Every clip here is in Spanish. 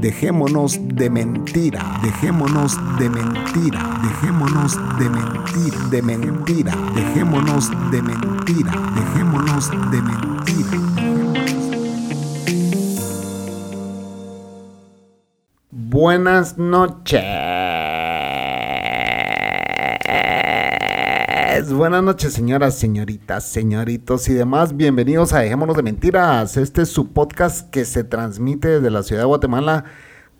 Dejémonos de mentira, dejémonos de mentira, dejémonos de mentira, de mentira, dejémonos de mentira, dejémonos de mentira. Buenas noches. Buenas noches, señoras, señoritas, señoritos y demás. Bienvenidos a Dejémonos de Mentiras. Este es su podcast que se transmite desde la ciudad de Guatemala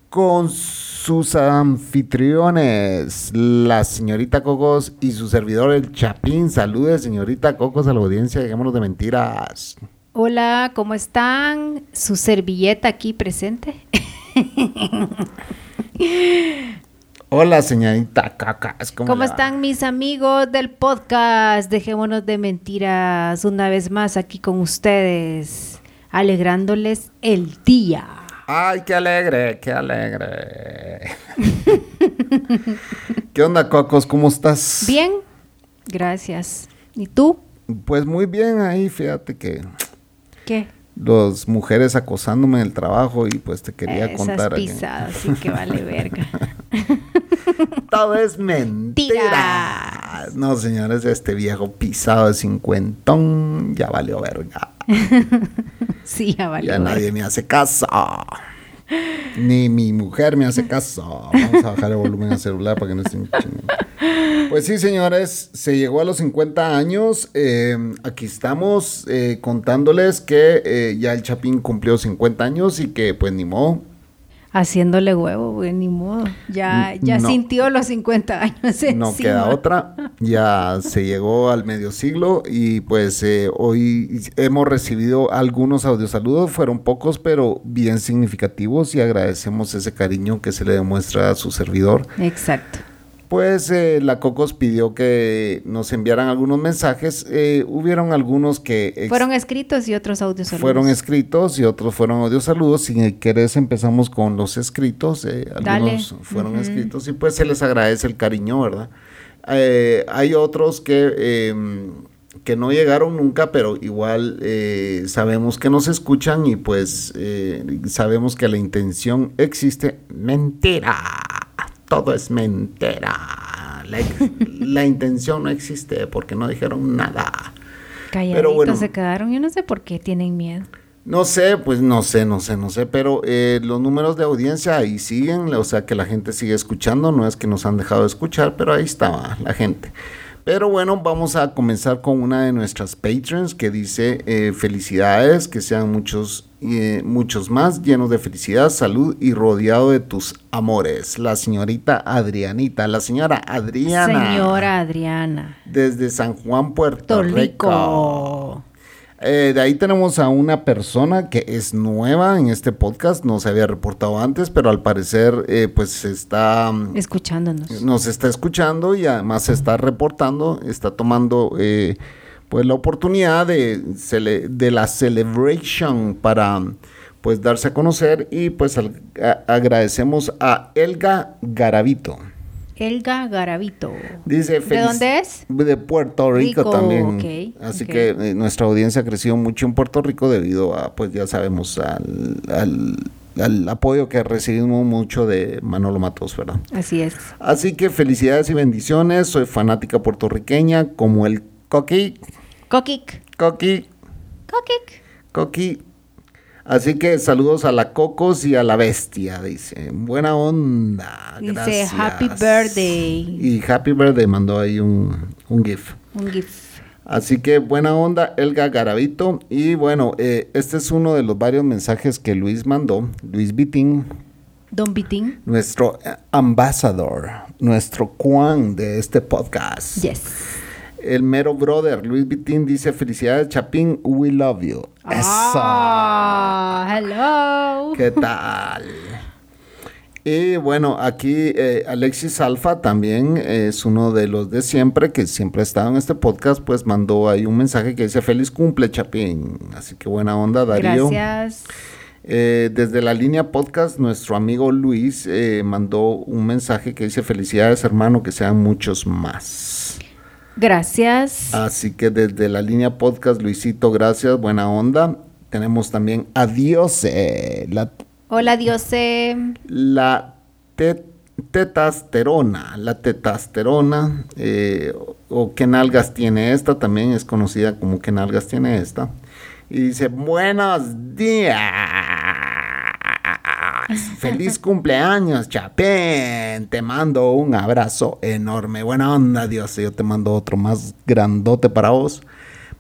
con sus anfitriones, la señorita Cocos y su servidor, el Chapín. Saludes, señorita Cocos, a la audiencia. Dejémonos de Mentiras. Hola, ¿cómo están? Su servilleta aquí presente. Hola, señorita Cacas. ¿Cómo, ¿Cómo están mis amigos del podcast? Dejémonos de mentiras una vez más aquí con ustedes, alegrándoles el día. Ay, qué alegre, qué alegre. ¿Qué onda, Cocos? ¿Cómo estás? Bien, gracias. ¿Y tú? Pues muy bien ahí, fíjate que... ¿Qué? Dos mujeres acosándome en el trabajo y pues te quería Esas contar. pisadas, sí que vale verga. Todo es mentira. No, señores, este viejo pisado de cincuentón ya valió verga. sí, ya valió. Ya nadie me hace caso. Ni mi mujer me hace caso. Vamos a bajar el volumen al celular para que no estén chingando. Pues sí, señores, se llegó a los 50 años. Eh, aquí estamos eh, contándoles que eh, ya el Chapín cumplió 50 años y que pues ni modo. Haciéndole huevo, güey, ni modo. Ya, ya No. sintió los 50 años No encima. queda otra. Ya se llegó al medio siglo y pues eh, hoy hemos recibido algunos audiosaludos. Fueron pocos, pero bien significativos y agradecemos ese cariño que se le demuestra a su servidor. Exacto. Pues eh, la Cocos pidió que nos enviaran algunos mensajes. Eh, hubieron algunos que Fueron escritos y otros audios. saludos. fueron escritos y otros fueron audiosaludos. Si querés empezamos con los escritos. eh, Dale. algunos fueron escritos y pues se les agradece el cariño, ¿verdad? Eh, hay otros que, eh, que no llegaron nunca, pero igual eh, sabemos que nos escuchan y pues sabemos que la intención existe. Mentira. Todo es mentira. La, la intención no existe porque no dijeron nada. Calladitos Pero bueno. se quedaron. Yo no sé por qué tienen miedo. No sé, pues no sé, no sé, no sé, pero eh, los números de audiencia ahí siguen, o sea que la gente sigue escuchando, no es que nos han dejado de escuchar, pero ahí está la gente. Pero bueno, vamos a comenzar con una de nuestras patrons que dice eh, felicidades, que sean muchos, eh, muchos más, llenos de felicidad, salud y rodeado de tus amores. La señorita Adrianita, la señora Adriana. Señora Adriana. Desde San Juan, Puerto, Puerto Rico. Rico. Eh, de ahí tenemos a una persona que es nueva en este podcast, no se había reportado antes, pero al parecer eh, pues está, mm, Escuchándonos. nos está escuchando y además se está reportando, está tomando eh, pues la oportunidad de, de la celebration para pues darse a conocer y pues al- a- agradecemos a Elga Garavito. Elga Garavito. Dice ¿De dónde es? De Puerto Rico, Rico, también. ok, Así que eh, nuestra audiencia ha crecido mucho en Puerto Rico debido a, pues ya sabemos, al, al- al apoyo que recibimos mucho de Manolo Matos, ¿verdad? Así es. Así que felicidades y bendiciones. Soy fanática puertorriqueña como el Coqui, Coquic. Coqui, Coquic. Coqui. Así que saludos a la Cocos y a la Bestia, dice. Buena onda. Dice gracias. Happy Birthday. Y Happy Birthday mandó ahí un, un GIF. Un GIF. Así que buena onda, Elga Garavito. Y bueno, eh, este es uno de los varios mensajes que Luis mandó. Luis Vitín, Don Bitín. nuestro ambassador, nuestro Juan de este podcast. Yes. El mero brother, Luis Vitín, dice: Felicidades, Chapín, we love you. Eso. Ah, hello. ¿Qué tal? Y bueno, aquí eh, Alexis Alfa también es uno de los de siempre, que siempre ha estado en este podcast, pues mandó ahí un mensaje que dice feliz cumple, Chapín. Así que buena onda, Darío. Gracias. Eh, desde la línea podcast, nuestro amigo Luis eh, mandó un mensaje que dice felicidades hermano, que sean muchos más. Gracias. Así que desde la línea podcast, Luisito, gracias, buena onda. Tenemos también a Diose, la, Hola, Diose. la te- tetasterona, la tetasterona, eh, o qué nalgas tiene esta, también es conocida como qué nalgas tiene esta. Y dice, buenos días. Feliz cumpleaños, Chapén. Te mando un abrazo enorme. Buena onda, Dios. Yo te mando otro más grandote para vos.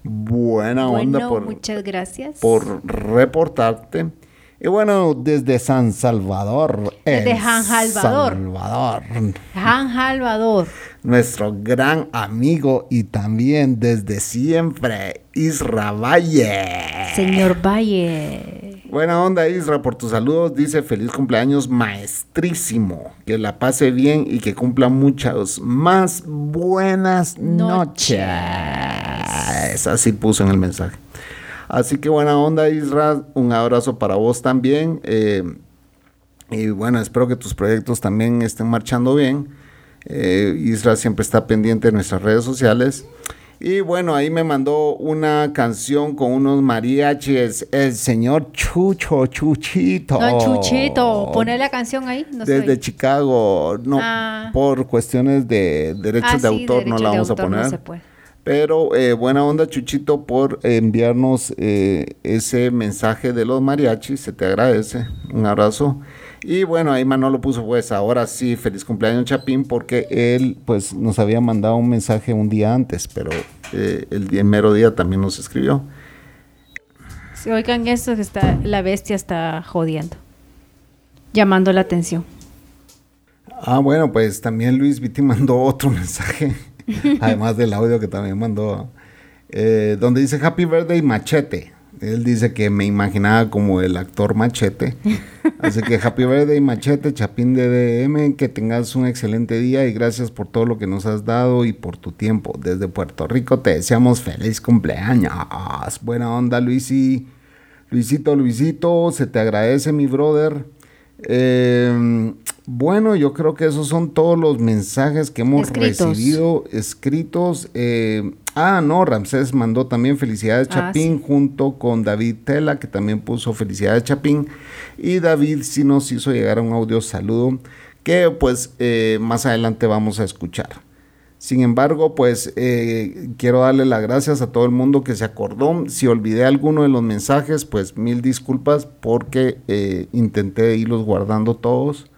Buena onda por, muchas gracias. por reportarte. Y bueno, desde San Salvador. Desde San Salvador. Salvador. Juan Salvador. Nuestro gran amigo y también desde siempre, Isra Valle. Señor Valle. Buena onda, Isra, por tus saludos. Dice feliz cumpleaños maestrísimo. Que la pase bien y que cumpla muchas más buenas noches. Así puso en el mensaje. Así que buena onda, Isra. Un abrazo para vos también. Eh, y bueno, espero que tus proyectos también estén marchando bien. Eh, Isra siempre está pendiente de nuestras redes sociales. Y bueno, ahí me mandó una canción con unos mariachis, el señor Chucho Chuchito. Don Chuchito, pone la canción ahí. No Desde estoy. Chicago. No, Ah. por cuestiones de derechos Ah, de sí, autor no la vamos autor a no poner. se puede. Pero eh, buena onda, Chuchito, por enviarnos eh, ese mensaje de los mariachis. Se te agradece. Un abrazo. Y bueno, ahí Manolo puso, pues ahora sí, feliz cumpleaños, Chapín, porque él, pues, nos había mandado un mensaje un día antes, pero eh, el, el mero día también nos escribió. Si oigan esto, que está, la bestia está jodiendo. Llamando la atención. Ah, bueno, pues también Luis Viti mandó otro mensaje, además del audio que también mandó, eh, donde dice Happy Birthday Machete. Él dice que me imaginaba como el actor Machete. Así que Happy Birthday Machete, Chapín de DM, que tengas un excelente día y gracias por todo lo que nos has dado y por tu tiempo. Desde Puerto Rico te deseamos feliz cumpleaños. Buena onda, Luisi. Luisito, Luisito, se te agradece, mi brother. Eh, bueno, yo creo que esos son todos los mensajes que hemos Escritos. recibido escritos. Eh, ah, no, Ramsés mandó también felicidades Ah, Chapín junto con David Tela, que también puso felicidades Chapín. Y David sí nos hizo llegar un audio saludo que pues eh, más adelante vamos a escuchar. Sin embargo, pues eh, quiero darle las gracias a todo el mundo que se acordó. Si olvidé alguno de los mensajes, pues mil disculpas porque eh, intenté irlos guardando todos.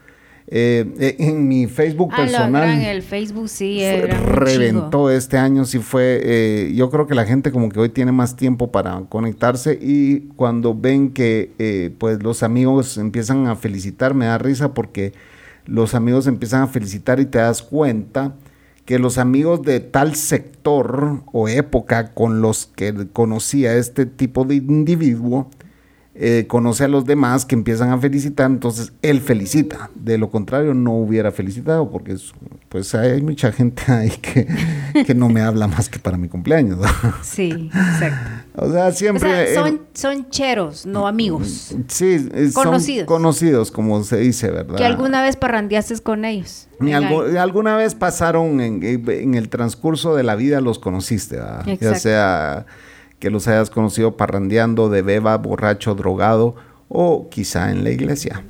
Eh, eh, en mi Facebook Ah, personal el Facebook sí fue- reventó este año, sí fue, eh, yo creo que la gente como que hoy tiene más tiempo para conectarse y cuando ven que eh, pues los amigos empiezan a felicitar, me da risa porque los amigos empiezan a felicitar y te das cuenta que los amigos de tal sector o época con los que conocía este tipo de individuo, eh, conoce a los demás que empiezan a felicitar, entonces él felicita. De lo contrario, no hubiera felicitado, porque es- pues hay mucha gente ahí que, que no me habla más que para mi cumpleaños. Sí, exacto. o sea, O siempre... eh, son, son cheros, no amigos. sí, eh, son conocidos. conocidos, como se dice, ¿verdad? Que alguna vez parrandeaste con ellos. Ni algu- alguna vez pasaron en, en el transcurso de la vida, los conociste, ¿verdad? ya Exacto. sea que los hayas conocido parrandeando, de beba, borracho, drogado o quizá en la iglesia.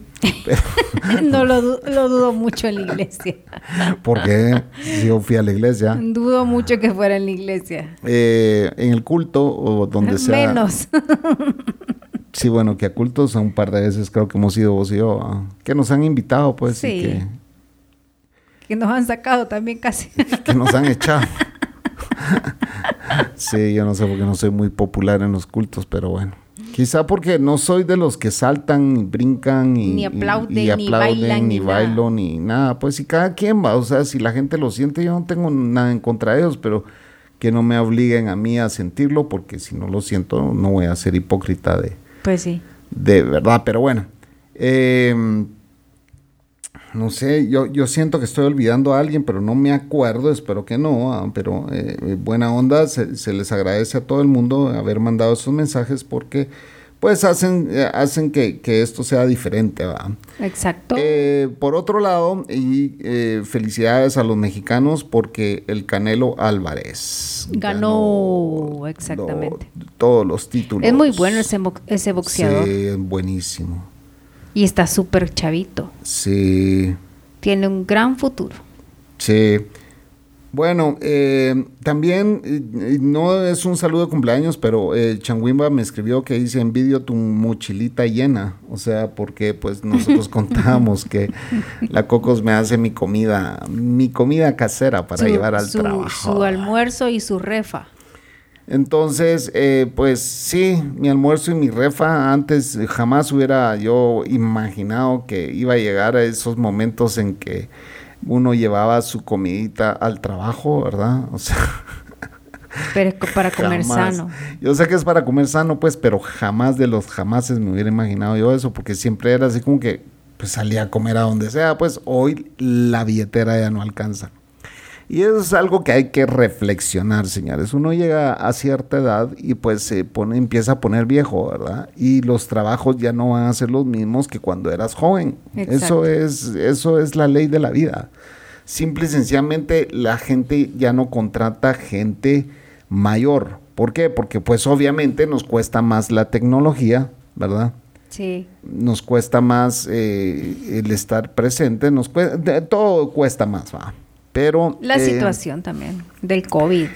Pero- no lo, lo dudo mucho en la iglesia. porque yo fui a la iglesia, Dudo mucho que fuera en la iglesia. eh, en el culto o donde sea. Menos. Sí, bueno, que a cultos un par de veces creo que hemos ido vos y yo, ¿ah? que nos han invitado, pues, y Sí. que, que nos han sacado también casi. que nos han echado. sí, yo no sé porque no soy muy popular en los cultos, pero bueno. Quizá porque no soy de los que saltan, y brincan y, Ni aplauden, y ni aplauden, bailan, ni ni bailo, ni nada. Pues si cada quien va, o sea, si la gente lo siente, yo no tengo nada en contra de ellos, pero que no me obliguen a mí a sentirlo, porque si no lo siento, no voy a ser hipócrita de, Pues sí. de verdad, pero bueno. Eh, no sé, yo, yo siento que estoy olvidando a alguien, pero no me acuerdo, espero que no, ah, pero eh, buena onda, se, se, les agradece a todo el mundo haber mandado esos mensajes porque pues hacen, eh, hacen que, que, esto sea diferente. ¿va? Exacto. Eh, por otro lado, y eh, felicidades a los mexicanos porque el Canelo Álvarez ganó, ganó exactamente lo, todos los títulos. Es muy bueno ese, ese boxeador. Sí, buenísimo. Y está súper chavito. Sí. Tiene un gran futuro. Sí. Bueno, eh, también eh, no es un saludo de cumpleaños, pero eh, Changuimba me escribió que dice envidio tu mochilita llena, o sea, porque pues nosotros contábamos que la Cocos me hace mi comida, mi comida casera para su, llevar al su, trabajo. Su almuerzo y su refa. Entonces, eh, pues sí, mi almuerzo y mi refa, antes jamás hubiera yo imaginado que iba a llegar a esos momentos en que uno llevaba su comidita al trabajo, ¿verdad? O sea... Pero para comer jamás. sano. Yo sé que es para comer sano, pues, pero jamás de los jamases me hubiera imaginado yo eso, porque siempre era así como que pues salía a comer a donde sea, pues hoy la billetera ya no alcanza. Y eso es algo que hay que reflexionar, señores. Uno llega a cierta edad y pues se pone, empieza a poner viejo, ¿verdad? Y los trabajos ya no van a ser los mismos que cuando eras joven. Eso es, eso es la ley de la vida. Simple y sencillamente la gente ya no contrata gente mayor. ¿Por qué? Porque pues obviamente nos cuesta más la tecnología, ¿verdad? Sí. Nos cuesta más eh, el estar presente, nos cuesta, todo cuesta más, ¿va? Pero, la eh, situación también del COVID.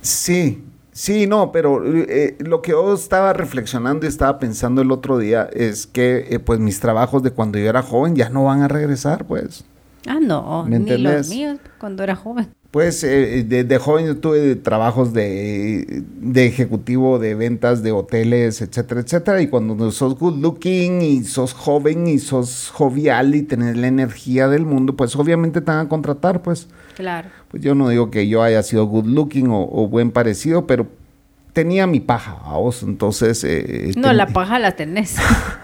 Sí, sí, no, pero eh, lo que yo estaba reflexionando y estaba pensando el otro día es que eh, pues mis trabajos de cuando yo era joven ya no van a regresar, pues. Ah, no, ¿Me ni los míos cuando era joven. Pues eh, de, de, joven yo tuve trabajos de, de, ejecutivo de ventas de hoteles, etcétera, etcétera. Y cuando sos good looking y sos joven y sos jovial y tenés la energía del mundo, pues obviamente te van a contratar, pues. Claro. Pues yo no digo que yo haya sido good looking o, o buen parecido, pero tenía mi paja, vos, entonces... Eh, no, ten... la paja la tenés.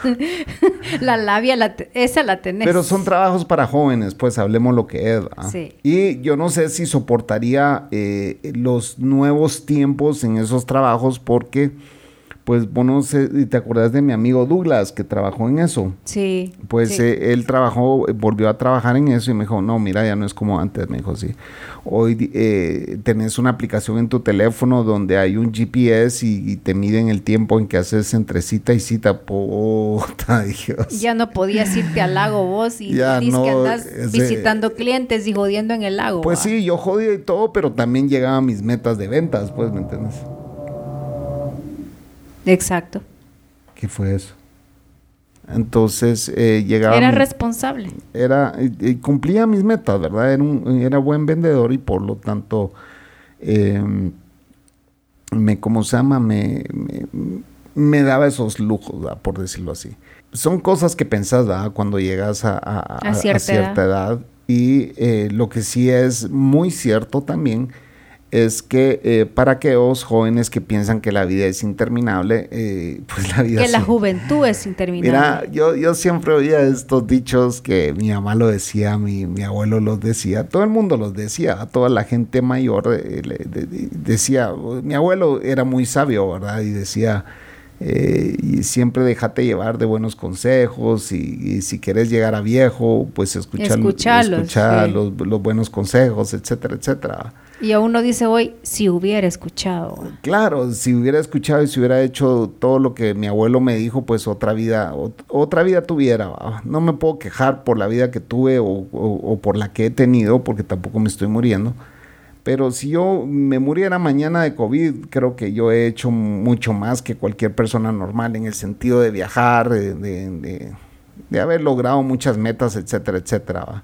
la labia, la te... esa la tenés. Pero son trabajos para jóvenes, pues hablemos lo que es. Sí. Y yo no sé si soportaría eh, los nuevos tiempos en esos trabajos porque, pues, vos no sé, ¿te acordás de mi amigo Douglas que trabajó en eso? Sí. Pues sí. Eh, él trabajó, volvió a trabajar en eso y me dijo, no, mira, ya no es como antes, me dijo, sí. Hoy eh, tenés una aplicación en tu teléfono donde hay un GPS y, y, te miden el tiempo en que haces entre cita y cita. Puta Dios. Ya no podías irte al lago vos y ya no, que andas ese- visitando clientes y jodiendo en el lago. Pues ¿va? sí, yo jodía y todo, pero también llegaba a mis metas de ventas, pues, ¿me entiendes? Exacto. ¿Qué fue eso? Entonces eh, llegaba... Era responsable. era y- y cumplía mis metas, ¿verdad? Era, un, era buen vendedor y por lo tanto eh, me, ¿cómo se llama? Me, me, me daba esos lujos, ¿verdad? por decirlo así. Son cosas que pensás, ¿verdad? Cuando llegas a, a- a- A cierta edad. Y eh, lo que sí es muy cierto también es que eh, para aquellos jóvenes que piensan que la vida es interminable, eh, pues la vida Que la juventud es interminable. Mira, yo, yo siempre oía estos dichos que mi mamá lo decía, mi, mi abuelo los decía, todo el mundo los decía, toda la gente mayor eh, le- de- de- decía, mi abuelo era muy sabio, ¿verdad? Y decía, eh, y siempre déjate llevar de buenos consejos y, y si quieres llegar a viejo, pues escucha, Escuchalos, escucha sí. los, los buenos consejos, etcétera, etcétera. Y a uno dice hoy, si hubiera escuchado. Claro, si hubiera escuchado y si hubiera hecho todo lo que mi abuelo me dijo, pues otra vida, ot- otra vida tuviera. ¿va? No me puedo quejar por la vida que tuve o, por la que he tenido, porque tampoco me estoy muriendo. Pero si yo me muriera mañana de COVID, creo que yo he hecho mucho más que cualquier persona normal en el sentido de viajar, de, haber logrado muchas metas, etcétera, etcétera.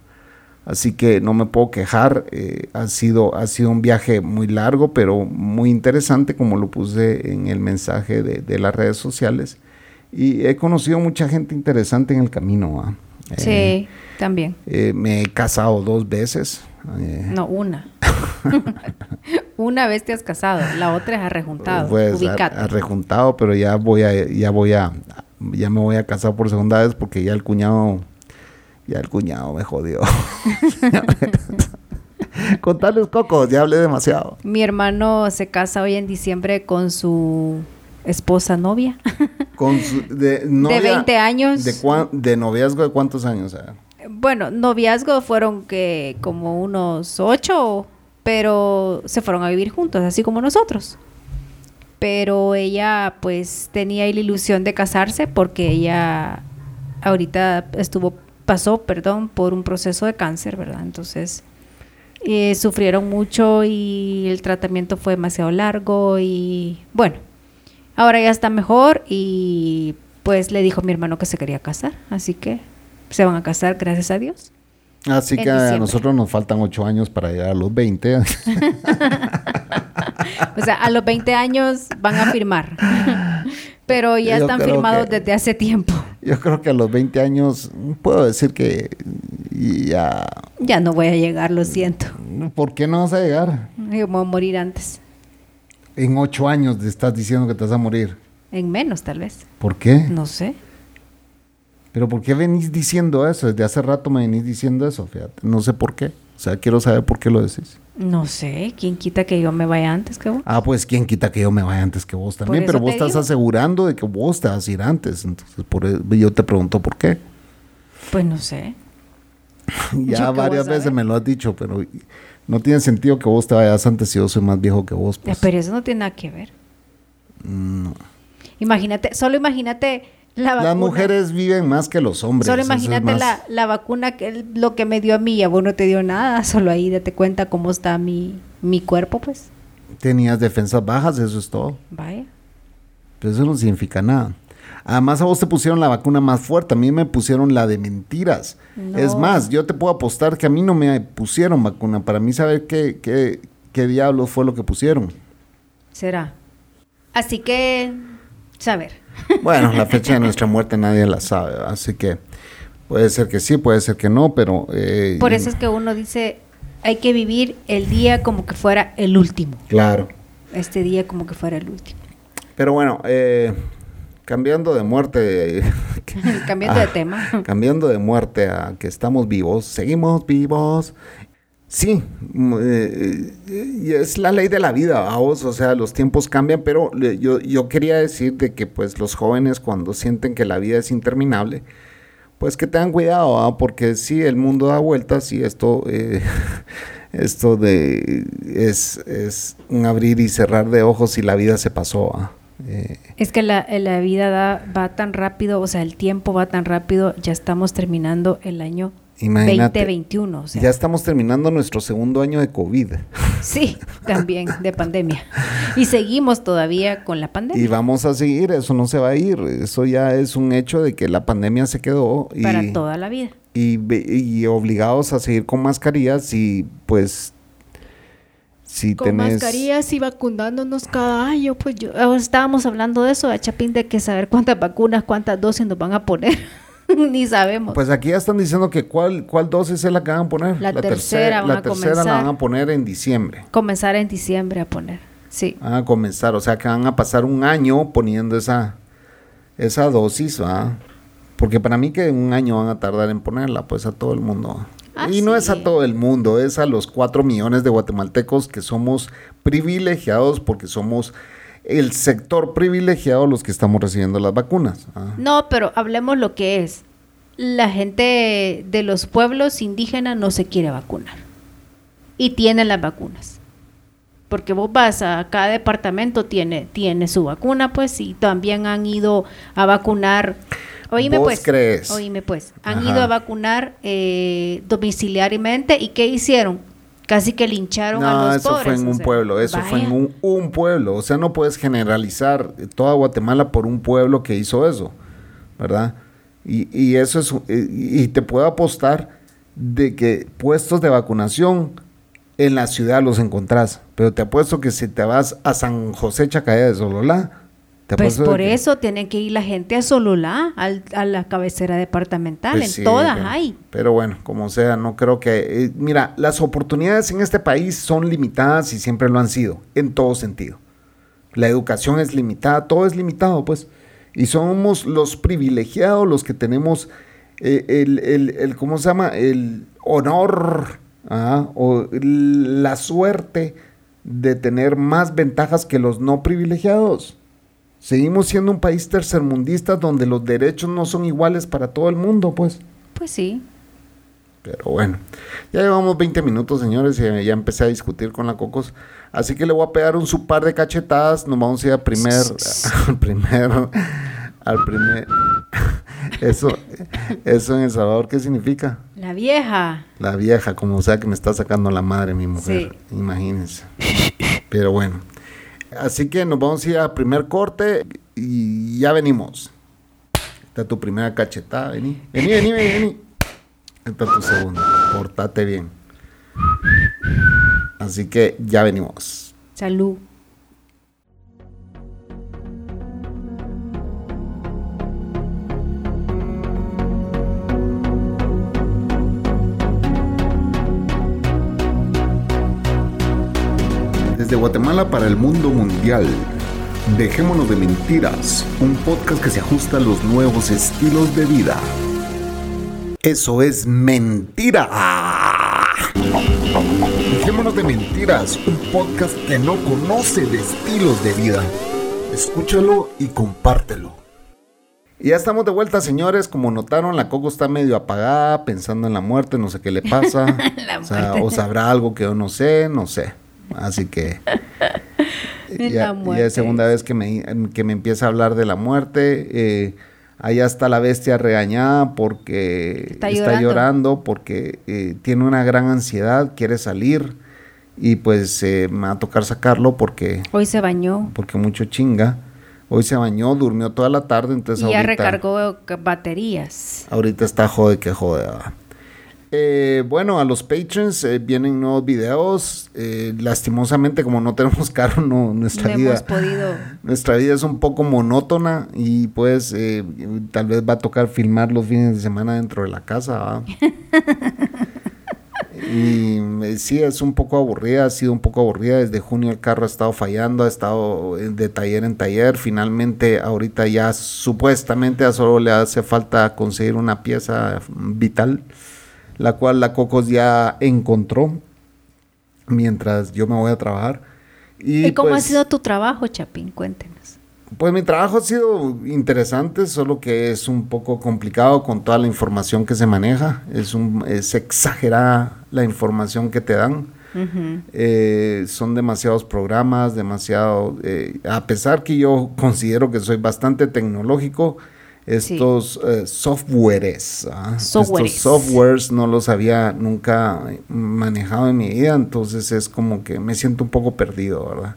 Así que no me puedo quejar. eh, ha, sido, ha sido un viaje muy largo, pero muy interesante, como lo puse en el mensaje de, de las redes sociales. Y he conocido mucha gente interesante en el camino. ¿va? Eh, Sí, también. eh, me he casado dos veces. eh, No, una. una vez te has casado, la otra es arrejuntado. pues, ubicate. a- a rejuntado, pero ya voy a, ya voy a, ya me voy a casar por segunda vez porque ya el cuñado Ya el cuñado me jodió. Contales cocos, ya hablé demasiado. Mi hermano se casa hoy en diciembre con su esposa novia. Con su- de, novia- 20 años. De, de noviazgo de cuántos años? eh? Bueno, noviazgo fueron que como unos ocho, pero se fueron a vivir juntos, así como nosotros. Pero ella pues tenía la ilusión de casarse porque ella ahorita estuvo, pasó, perdón, por un proceso de cáncer, ¿verdad? Entonces eh, sufrieron mucho y el tratamiento fue demasiado largo y bueno, ahora ya está mejor y pues le dijo a mi hermano que se quería casar, así que se van a casar, gracias a Dios. Así que a nosotros nos faltan ocho años para llegar a los 20. O sea, a los 20 años van a firmar. Pero ya Yo están firmados que- desde hace tiempo. Yo creo que a los 20 años puedo decir que ya... Ya no voy a llegar, lo siento. ¿Por qué no vas a llegar? Yo me voy a morir antes. En ocho años te estás diciendo que te vas a morir. En menos, tal vez. ¿Por qué? No sé. Pero ¿por qué venís diciendo eso? Desde hace rato me venís diciendo eso, fíjate. No sé por qué. O sea, quiero saber por qué lo decís. No sé. ¿Quién quita que yo me vaya antes que vos? Ah, pues quién quita que yo me vaya antes que vos también, pero vos estás digo. asegurando de que vos te vas a ir antes. Entonces, por eso yo te pregunto por qué. Pues no sé. Ya varias veces me lo has dicho, pero no tiene sentido que vos te vayas antes si yo soy más viejo que vos. Pues. Pero eso no tiene nada que ver. No. Imagínate, solo imagínate. Las mujeres viven más que los hombres. Solo es imagínate la, la vacuna, que lo que me dio a mí, a vos no te dio nada. Solo ahí date cuenta cómo está mi, mi cuerpo, pues. Tenías defensas bajas, eso es todo. Vaya. Pero eso no significa nada. Además, a vos te pusieron la vacuna más fuerte, a mí me pusieron la de mentiras. No. Es más, yo te puedo apostar que a mí no me pusieron vacuna, para mí saber qué, qué, qué diablos fue lo que pusieron. Será. Así que, saber. Bueno, la fecha de nuestra muerte nadie la sabe, ¿verdad? así que puede ser que sí, puede ser que no, pero... eh, Por eso es que uno dice, hay que vivir el día como que fuera el último. Claro. Este día como que fuera el último. Pero bueno, eh, cambiando de muerte... Cambiando de Ah, tema. Cambiando de muerte a que estamos vivos, seguimos vivos. Sí, mm, eh, eh, es la ley de la vida, vamos, o sea, los tiempos cambian, pero yo, yo quería decir de que pues los jóvenes cuando sienten que la vida es interminable, pues que tengan cuidado, ¿va? porque sí, el mundo da vueltas y esto, eh, esto de es, es un abrir y cerrar de ojos y la vida se pasó. Eh, Es que la, la vida da- va tan rápido, o sea, el tiempo va tan rápido, ya estamos terminando el año Imagínate. 2021. O sea, ya estamos terminando nuestro segundo año de COVID. Sí, también de pandemia. Y seguimos todavía con la pandemia. Y vamos a seguir, eso no se va a ir. Eso ya es un hecho de que la pandemia se quedó. Y, para toda la vida. y, obligados a seguir con mascarillas y pues si Con tenés... mascarillas y vacunándonos cada año, pues yo ahora estábamos hablando de eso, a Chapín, de que saber cuántas vacunas, cuántas dosis nos van a poner. Ni sabemos. Pues aquí ya están diciendo que cuál, cuál dosis es la que van a poner. La tercera tercera van la a tercera la van a poner en diciembre. Comenzar en diciembre a poner. Sí. Van a comenzar, o sea que van a pasar un año poniendo esa, esa dosis, ¿va? Porque para mí que un año van a tardar en ponerla, pues a todo el mundo. Ah, y no es a todo el mundo, es a los cuatro millones de guatemaltecos que somos privilegiados porque somos el sector privilegiado los que estamos recibiendo las vacunas. ¿ah? No, pero hablemos lo que es. La gente de los pueblos indígenas no se quiere vacunar. Y tienen las vacunas. Porque vos vas a cada departamento tiene, tiene su vacuna, pues, y también han ido a vacunar. Oíme ¿Vos pues. crees? Oíme pues. Han Ajá. ido a vacunar eh, domiciliariamente. ¿Y qué hicieron? Casi que lincharon a No, los eso pobres. fue en un sea, pueblo, eso fue en un, un pueblo. O sea, no puedes generalizar toda Guatemala por un pueblo que hizo eso, ¿verdad? Y, y eso es, y, y te puedo apostar de que puestos de vacunación en la ciudad los encontrás, pero te apuesto que si te vas a San José Chacaya de Sololá, Pues por que- eso tiene que ir la gente a Sololá, al- a la cabecera departamental. Pues en sí, todas pero- hay. Pero bueno, como sea, no creo que... eh, mira, las oportunidades en este país son limitadas y siempre lo han sido, en todo sentido. La educación es limitada, todo es limitado, pues. Y somos los privilegiados los que tenemos eh, el, el, el, ¿cómo se llama? El honor ¿ah? o la suerte de tener más ventajas que los no privilegiados. Seguimos siendo un país tercermundista donde los derechos no son iguales para todo el mundo, pues. Pues sí. Pero bueno, ya llevamos 20 minutos, señores, y ya empecé a discutir con la Cocos. Así que le voy a pegar un su par de cachetadas. Nos vamos a ir a primer, al primer, al primer. Eso, eso en El Salvador, ¿qué significa? La vieja. La vieja, como sea que me está sacando la madre mi mujer. Imagínense. Pero bueno. Así que nos vamos a ir a primer corte y ya venimos. Esta tu primera cachetada, vení. Vení, vení, vení. Esta tu segunda. Portate bien. Así que ya venimos. Salud. Desde Guatemala para el mundo mundial. Dejémonos de mentiras, un podcast que se ajusta a los nuevos estilos de vida. Eso es mentira. Dejémonos de mentiras, un podcast que no conoce de estilos de vida. Escúchalo y compártelo. Y ya estamos de vuelta, señores. Como notaron, la Coco está medio apagada, pensando en la muerte, no sé qué le pasa. o, sabrá algo que yo no sé, no sé. Así que ya, es segunda vez que me, que me empieza a hablar de la muerte. Eh, Allá está la bestia regañada porque está llorando, porque eh, tiene una gran ansiedad, quiere salir y pues eh, me va a tocar sacarlo porque... Hoy se bañó. Porque mucho chinga. Hoy se bañó, durmió toda la tarde, entonces... Y ya recargó baterías. Ahorita está jode que jode. Eh, bueno, a los patrons eh, vienen nuevos videos. Eh, lastimosamente, como no tenemos carro, no, nuestra vida. Nuestra vida es un poco monótona y pues tal vez va a tocar filmar los fines de semana dentro de la casa. y sí, es un poco aburrida, ha sido un poco aburrida. Desde junio el carro ha estado fallando, ha estado de taller en taller. Finalmente, ahorita ya supuestamente a solo le hace falta conseguir una pieza vital la cual la Cocos ya encontró mientras yo me voy a trabajar. ¿Y, cómo ha pues sido tu trabajo, Chapín? Cuéntenos. Pues mi trabajo ha sido interesante, solo que es un poco complicado con toda la información que se maneja. Es, un, es exagerada la información que te dan. Eh, son demasiados programas, demasiado... Eh, a pesar que yo considero que soy bastante tecnológico, estos eh, softwares. ¿ah? Estos softwares no los había nunca manejado en mi vida, entonces es como que me siento un poco perdido, ¿verdad?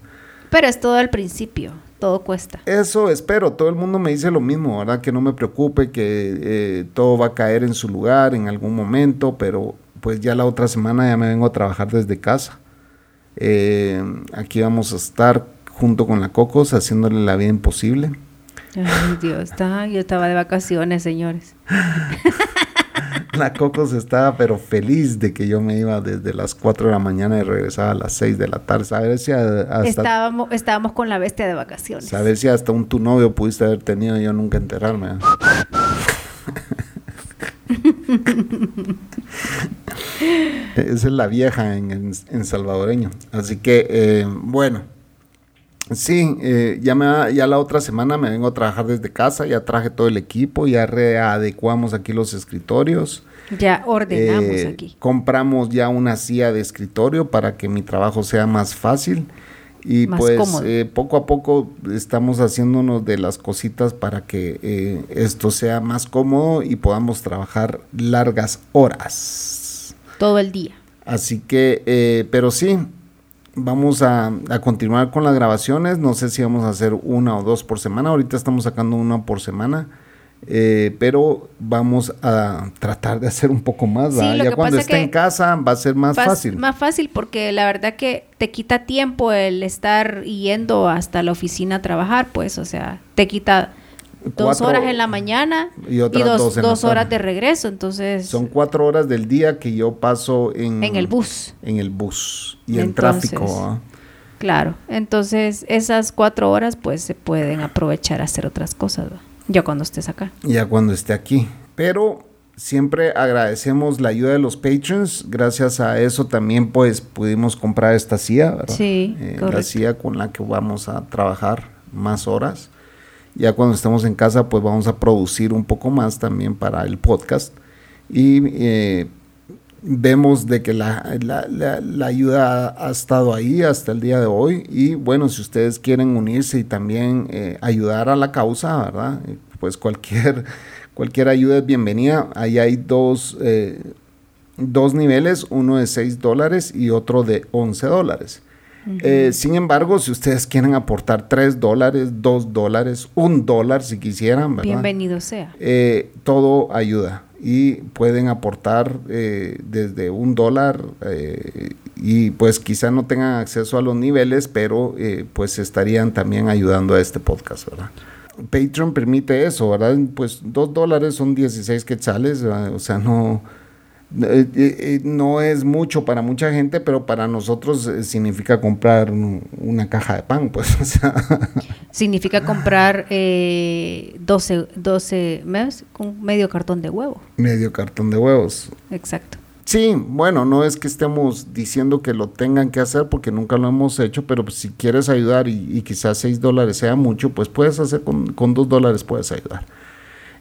Pero es todo al principio, todo cuesta. Eso espero, todo el mundo me dice lo mismo, ¿verdad? Que no me preocupe, que eh, todo va a caer en su lugar en algún momento, pero pues ya la otra semana ya me vengo a trabajar desde casa. Eh, aquí vamos a estar junto con la Cocos haciéndole la vida imposible. Ay, Dios, yo estaba de vacaciones, señores. La Cocos estaba pero feliz de que yo me iba desde las 4 de la mañana y regresaba a las 6 de la tarde. A ver si hasta, estábamos, estábamos con la bestia de vacaciones. A ver si hasta un tu novio pudiste haber tenido yo nunca enterarme. Esa es la vieja en, en, salvadoreño. Así que, eh, bueno. Sí, eh, ya, me, ya la otra semana me vengo a trabajar desde casa, ya traje todo el equipo, ya readecuamos aquí los escritorios. Ya ordenamos eh, aquí. Compramos ya una silla de escritorio para que mi trabajo sea más fácil. Y pues eh, poco a poco estamos haciéndonos de las cositas para que esto sea más cómodo y podamos trabajar largas horas. Todo el día. Así que, pero sí, vamos a, continuar con las grabaciones. No sé si vamos a hacer una o dos por semana. Ahorita estamos sacando una por semana. Eh, pero vamos a tratar de hacer un poco más. ya cuando esté en casa va a ser más fácil. Más fácil porque la verdad que te quita tiempo el estar yendo hasta la oficina a trabajar, pues, o sea, te quita dos horas en la mañana y, dos, horas de regreso. Entonces. Son cuatro horas del día que yo paso en, en el bus. En el bus y en tráfico. Claro. Entonces, esas cuatro horas, pues se pueden aprovechar a hacer otras cosas. Ya cuando estés acá. Ya cuando esté aquí. Pero siempre agradecemos la ayuda de los patrons. Gracias a eso también pues pudimos comprar esta silla, ¿verdad? Sí, Eh, la silla con la que vamos a trabajar más horas. Ya cuando estemos en casa pues vamos a producir un poco más también para el podcast. Y eh, vemos de que la, la- la- ayuda ha, estado ahí hasta el día de hoy. Y bueno, si ustedes quieren unirse y también eh, ayudar a la causa, ¿verdad? Eh, Pues cualquier, cualquier ayuda es bienvenida. Ahí hay dos, dos niveles, uno de 6 dólares y otro de 11 dólares. Eh, sin embargo, si ustedes quieren aportar 3 dólares, 2 dólares, 1 dólar si quisieran, ¿verdad? Bienvenido sea. Eh, todo ayuda y pueden aportar eh, desde un dólar eh, y pues quizá no tengan acceso a los niveles, pero eh, pues estarían también ayudando a este podcast, ¿verdad? Patreon permite eso, ¿verdad? Pues dos dólares son 16 quetzales, ¿verdad? o sea, no, eh, eh, eh, no es mucho para mucha gente, pero para nosotros significa comprar un- una caja de pan, pues, o sea, Significa comprar eh, 12, 12 mes con medio cartón de huevo. medio cartón de huevos. Exacto. Sí, bueno, no es que estemos diciendo que lo tengan que hacer porque nunca lo hemos hecho, pero pues, si quieres ayudar y, y quizás 6 dólares sea mucho, pues puedes hacer con, con 2 dólares puedes ayudar.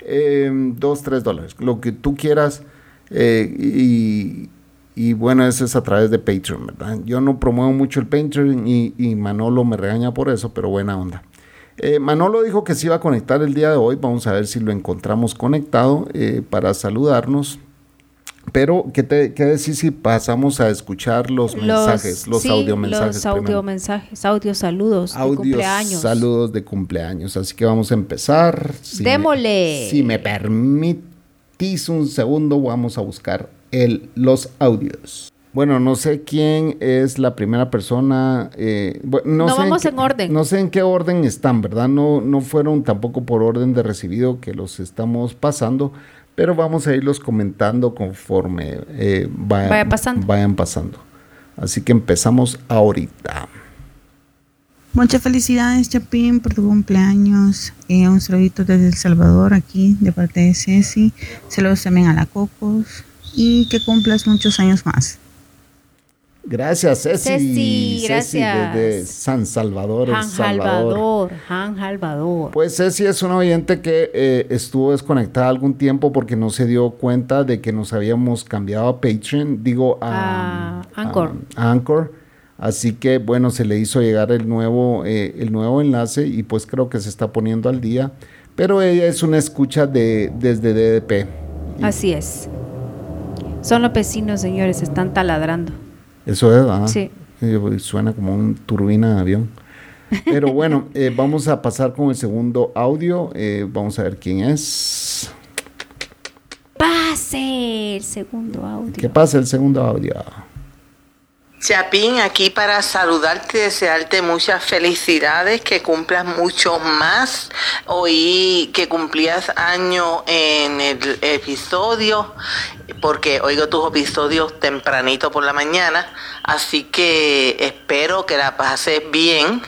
Eh, 2, 3 dólares, lo que tú quieras. Eh, y, y bueno, eso es a través de Patreon, ¿verdad? Yo no promuevo mucho el Patreon y, y Manolo me regaña por eso, pero buena onda. Eh, Manolo dijo que se iba a conectar el día de hoy. Vamos a ver si lo encontramos conectado eh, para saludarnos. Pero, ¿qué, te, qué decís si pasamos a escuchar los mensajes, los sí, audio mensajes? Los audio mensajes, audio saludos de Audios, cumpleaños. saludos de cumpleaños. Así que vamos a empezar. Si me- Démosle. si me permitís un segundo, vamos a buscar el, los audios. Bueno, no sé quién es la primera persona. eh, no No sé vamos qué- en orden. No sé en qué orden están, ¿verdad? No, no fueron tampoco por orden de recibido que los estamos pasando, pero vamos a irlos comentando conforme eh, vaya- Vaya pasando. vayan pasando. Así que empezamos ahorita. Muchas felicidades, Chapín, por tu cumpleaños. Eh, un saludito desde El Salvador, aquí, de parte de Ceci. Saludos también a la Cocos. Y que cumplas muchos años más. Gracias, Ceci. Ceci, gracias. desde San Salvador, Han Salvador. Salvador, Han Salvador. Pues Ceci es una oyente que eh, estuvo desconectada algún tiempo porque no se dio cuenta de que nos habíamos cambiado a Patreon, digo a, A Anchor. a- a Anchor. Así que bueno, se le hizo llegar el nuevo, eh, el nuevo enlace y pues creo que se está poniendo al día. Pero ella es una escucha de, desde DDP. Así es. Son los vecinos, señores, están taladrando. Eso es, ¿verdad? Sí. Eh, Suena como un turbina de avión. Pero bueno, eh, vamos a pasar con el segundo audio. Eh, vamos a ver quién es. Pase el segundo audio. ¿Qué pasa el segundo audio? Chapín, aquí para saludarte y desearte muchas felicidades, que cumplas mucho más. Oí que cumplías año en el episodio, porque oigo tus episodios tempranito por la mañana, así que espero que la pases bien.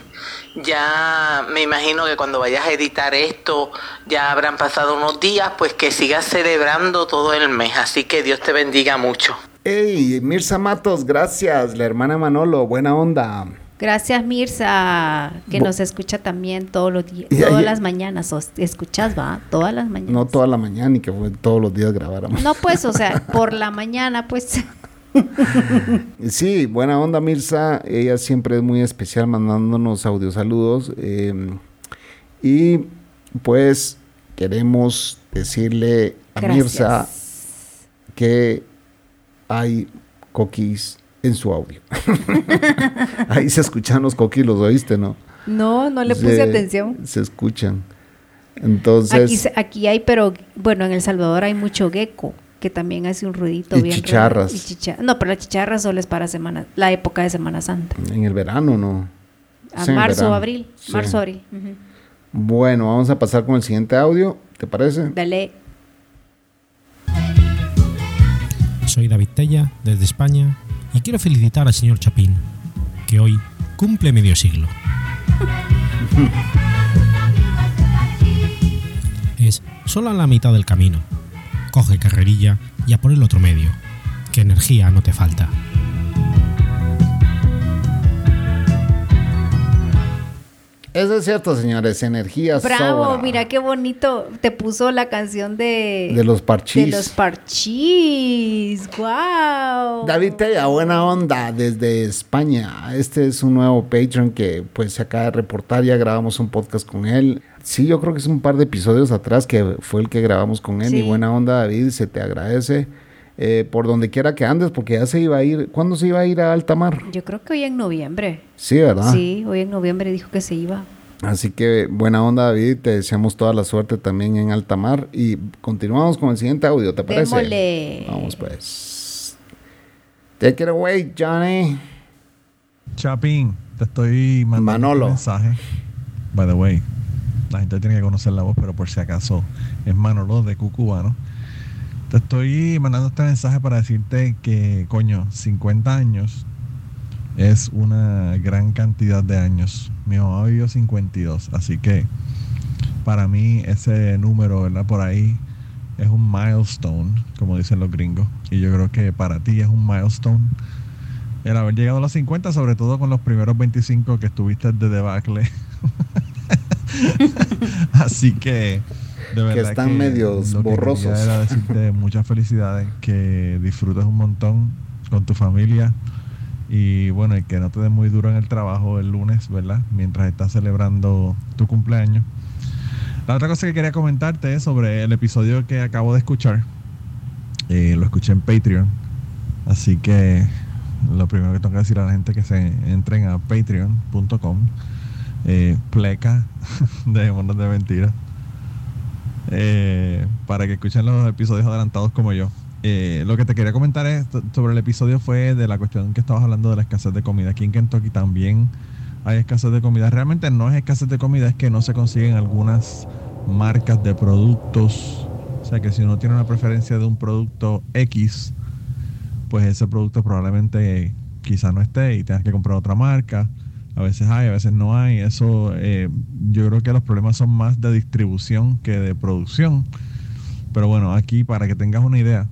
Ya me imagino que cuando vayas a editar esto ya habrán pasado unos días, pues que sigas celebrando todo el mes. Así que Dios te bendiga mucho. Hey, Mirza Matos, gracias. La hermana Manolo, buena onda. Gracias, Mirza, que nos escucha también todos los días, Y- todas y- las mañanas. Escuchas, va, todas las mañanas. No toda la mañana ni que fue todos los días grabáramos. No, pues, o sea, por la mañana, pues. Sí, buena onda Mirza. Ella siempre es muy especial mandándonos audio saludos. eh, y pues queremos decirle a Mirza que hay coquis en su audio. Ahí se escuchan los coquis, los oíste, ¿no? No, no le puse Se- atención. Se escuchan. Entonces, Aquí, aquí hay, pero bueno, en El Salvador hay mucho gecko que también hace un ruidito Y bien chicharras. Y chicha- No, pero la chicharra solo es para semana, la época de Semana Santa. en el verano, ¿no? A Sí, marzo, abril. Sí. Marzo, abril. Bueno, vamos a pasar con el siguiente audio, ¿te parece? Dale. Soy David Tella, desde España, y quiero felicitar al señor Chapín, que hoy cumple medio siglo. Es solo a la mitad del camino. coge carrerilla y a por el otro medio, que energía no te falta. Eso es cierto, señores. Energía Bravo, sobra. mira qué bonito te puso la canción de... De los parchís. De los parchís, wow. David Tella, buena onda desde España. Este es un nuevo Patreon que pues se acaba de reportar. Ya grabamos un podcast con él. Sí, yo creo que es un par de episodios atrás que fue el que grabamos con él. Sí. Y buena onda, David, se te agradece. Eh, por donde quiera que andes, porque ya se iba a ir. ¿Cuándo se iba a ir a alta mar? Yo creo que hoy en noviembre. Sí, ¿verdad? Sí, hoy en noviembre dijo que se iba. Así que buena onda, David. Te deseamos toda la suerte también en alta mar. Y continuamos con el siguiente audio, ¿te parece? Démosle. Vamos pues. Take it away, Johnny. Chapín, te estoy mandando Manolo. un mensaje. By the way, la gente tiene que conocer la voz, pero por si acaso es Manolo de Cucubano. Te estoy mandando este mensaje para decirte que, coño, 50 años es una gran cantidad de años. Mi mamá vivió 52, así que para mí ese número, ¿verdad? Por ahí es un milestone, como dicen los gringos. Y yo creo que para ti es un milestone el haber llegado a los 50, sobre todo con los primeros 25 que estuviste de debacle. Así que, de verdad. están medios lo que borrosos. quería Era decirte muchas felicidades, que disfrutes un montón con tu familia. Y bueno, y que no te des muy duro en el trabajo el lunes, ¿verdad? Mientras estás celebrando tu cumpleaños. La otra cosa que quería comentarte es sobre el episodio que acabo de escuchar. Eh, lo escuché en Patreon. Así que lo primero que tengo que decir a la gente es que se entren a patreon.com. Eh, pleca de monos de mentira. Eh, para que escuchen los episodios adelantados como yo. Eh, lo que te quería comentar es sobre el episodio fue de la cuestión que estabas hablando de la escasez de comida. Aquí en Kentucky también hay escasez de comida. Realmente no es escasez de comida, es que no se consiguen algunas marcas de productos. O sea que si uno tiene una preferencia de un producto X, pues ese producto probablemente quizá no esté y tengas que comprar otra marca. A veces hay, a veces no hay. Eso, eh, yo creo que los problemas son más de distribución que de producción. Pero bueno, aquí para que tengas una idea,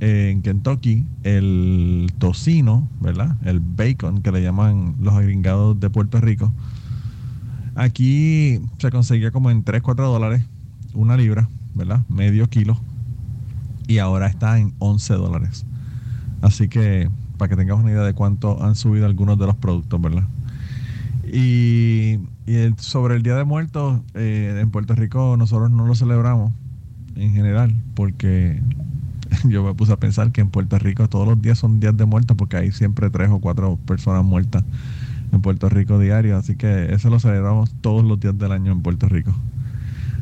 en Kentucky el tocino, ¿verdad? El bacon que le llaman los agringados de Puerto Rico, aquí se conseguía como en 3, 4 dólares una libra, ¿verdad? Medio kilo. Y ahora está en 11 dólares. Así que para que tengas una idea de cuánto han subido algunos de los productos, ¿verdad? Y, y sobre el Día de Muertos, eh, en Puerto Rico nosotros no lo celebramos en general, porque yo me puse a pensar que en Puerto Rico todos los días son días de muertos, porque hay siempre tres o cuatro personas muertas en Puerto Rico diario, así que eso lo celebramos todos los días del año en Puerto Rico.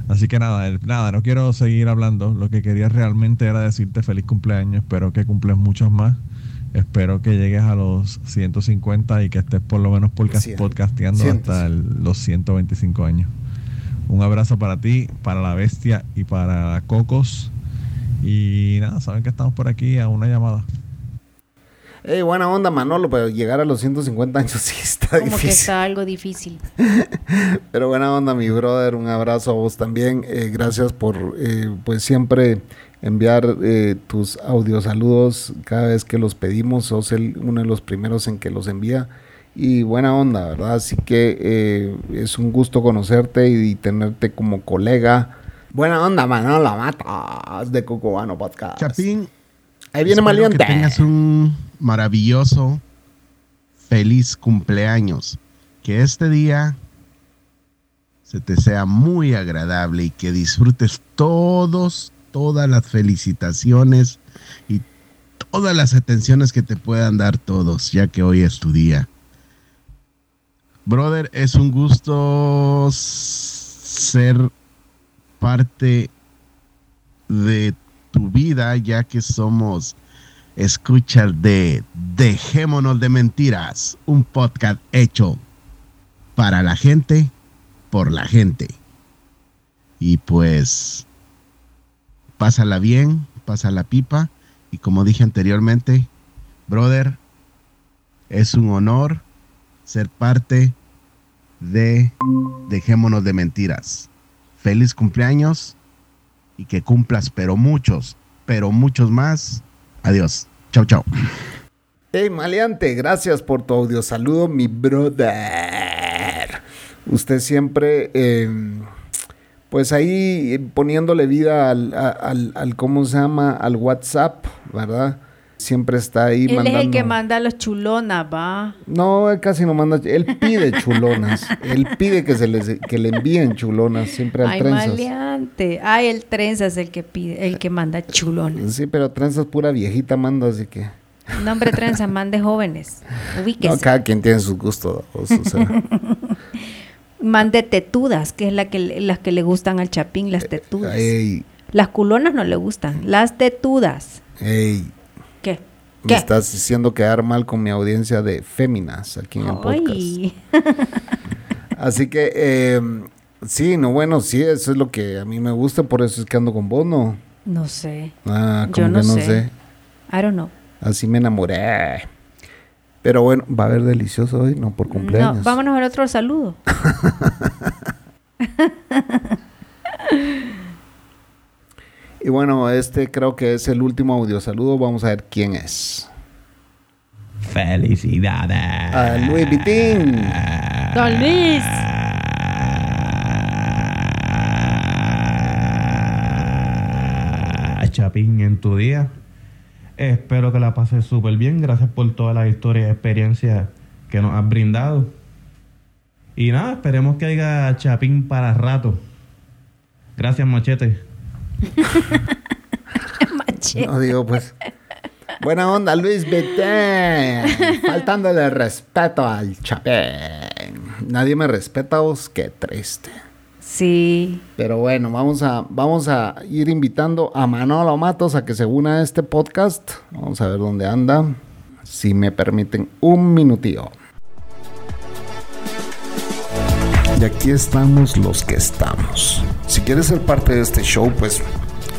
Así que nada, nada, no quiero seguir hablando. Lo que quería realmente era decirte feliz cumpleaños. Espero que cumples muchos más. Espero que llegues a los 150 y que estés por lo menos podcast- podcasteando hasta el- los 125 años. Un abrazo para ti, para la bestia y para Cocos. Y nada, saben que estamos por aquí a una llamada. Hey, buena onda, Manolo, pero llegar a los 150 años sí está Como que difícil. está algo difícil. Pero buena onda, mi brother. Un abrazo a vos también. Eh, gracias por, eh, pues, siempre enviar eh, tus audios saludos cada vez que los pedimos. Sos el, uno de los primeros en que los envía. Y buena onda, ¿verdad? Así que eh, es un gusto conocerte y, tenerte como colega. Buena onda, Manolo Matas de Cucubano Podcast. Chapín, Ahí viene Maliente. que tengas un maravilloso, feliz cumpleaños. Que este día se te sea muy agradable y que disfrutes todos, todas las felicitaciones y todas las atenciones que te puedan dar todos, ya que hoy es tu día. Brother, es un gusto ser parte de tu vida, ya que somos escuchas de Dejémonos de Mentiras, un podcast hecho para la gente, por la gente. Y pues, pásala bien, pásala pipa. Y como dije anteriormente, brother, es un honor ser parte de Dejémonos de Mentiras. Feliz cumpleaños y que cumplas, pero muchos, pero muchos más. Adiós. Chau, chau. Hey, Maleante, gracias por tu audio saludo, mi brother. Usted siempre, eh, pues ahí eh, poniéndole vida al, al, al- ¿cómo se llama? Al WhatsApp, ¿verdad? Siempre está ahí Él mandando. es el que manda los chulonas, va. No, él casi no manda, él pide chulonas. él pide que se les, que le envíen chulonas, siempre al Ay, trenzas. maleante. Ay, el trenza es el que pide, el que manda chulones. Sí, pero trenzas pura viejita manda, así que. Nombre trenza, mande jóvenes. Ubíquese. No, cada quien tiene sus gustos. o sea. Mande tetudas, que es la que, las que le gustan al chapín, las tetudas. ey, Las culonas no le gustan, las tetudas. ey. ¿Qué? Me ¿Qué? estás haciendo quedar mal con mi audiencia de féminas aquí en el podcast. Así que, eh, sí, no, bueno, sí, eso es lo que a mí me gusta, por eso es que ando con vos, ¿no? No sé. Ah, Yo como no que no sé. sé. I don't know. Así me enamoré. Pero bueno, va a haber delicioso hoy, no por cumpleaños. No, vámonos al otro saludo. Y bueno, este creo que es el último audio saludo. Vamos a ver quién es. Felicidades. A Luis Vitín. Don Luis. a Chapín en tu día. Espero que la pases súper bien. Gracias por todas las historias y experiencias que nos has brindado. Y nada, esperemos que haya Chapín para rato. Gracias, Machete. Maché. No digo, pues. Buena onda, Luis Vitín. Faltándole respeto al chapén. Nadie me respeta, vos. Qué triste. Sí. Pero bueno, vamos a, vamos a ir invitando a Manolo Matos a que se una a este podcast. Vamos a ver dónde anda. Si me permiten un minutillo. Y aquí estamos los que estamos. Si quieres ser parte de este show, pues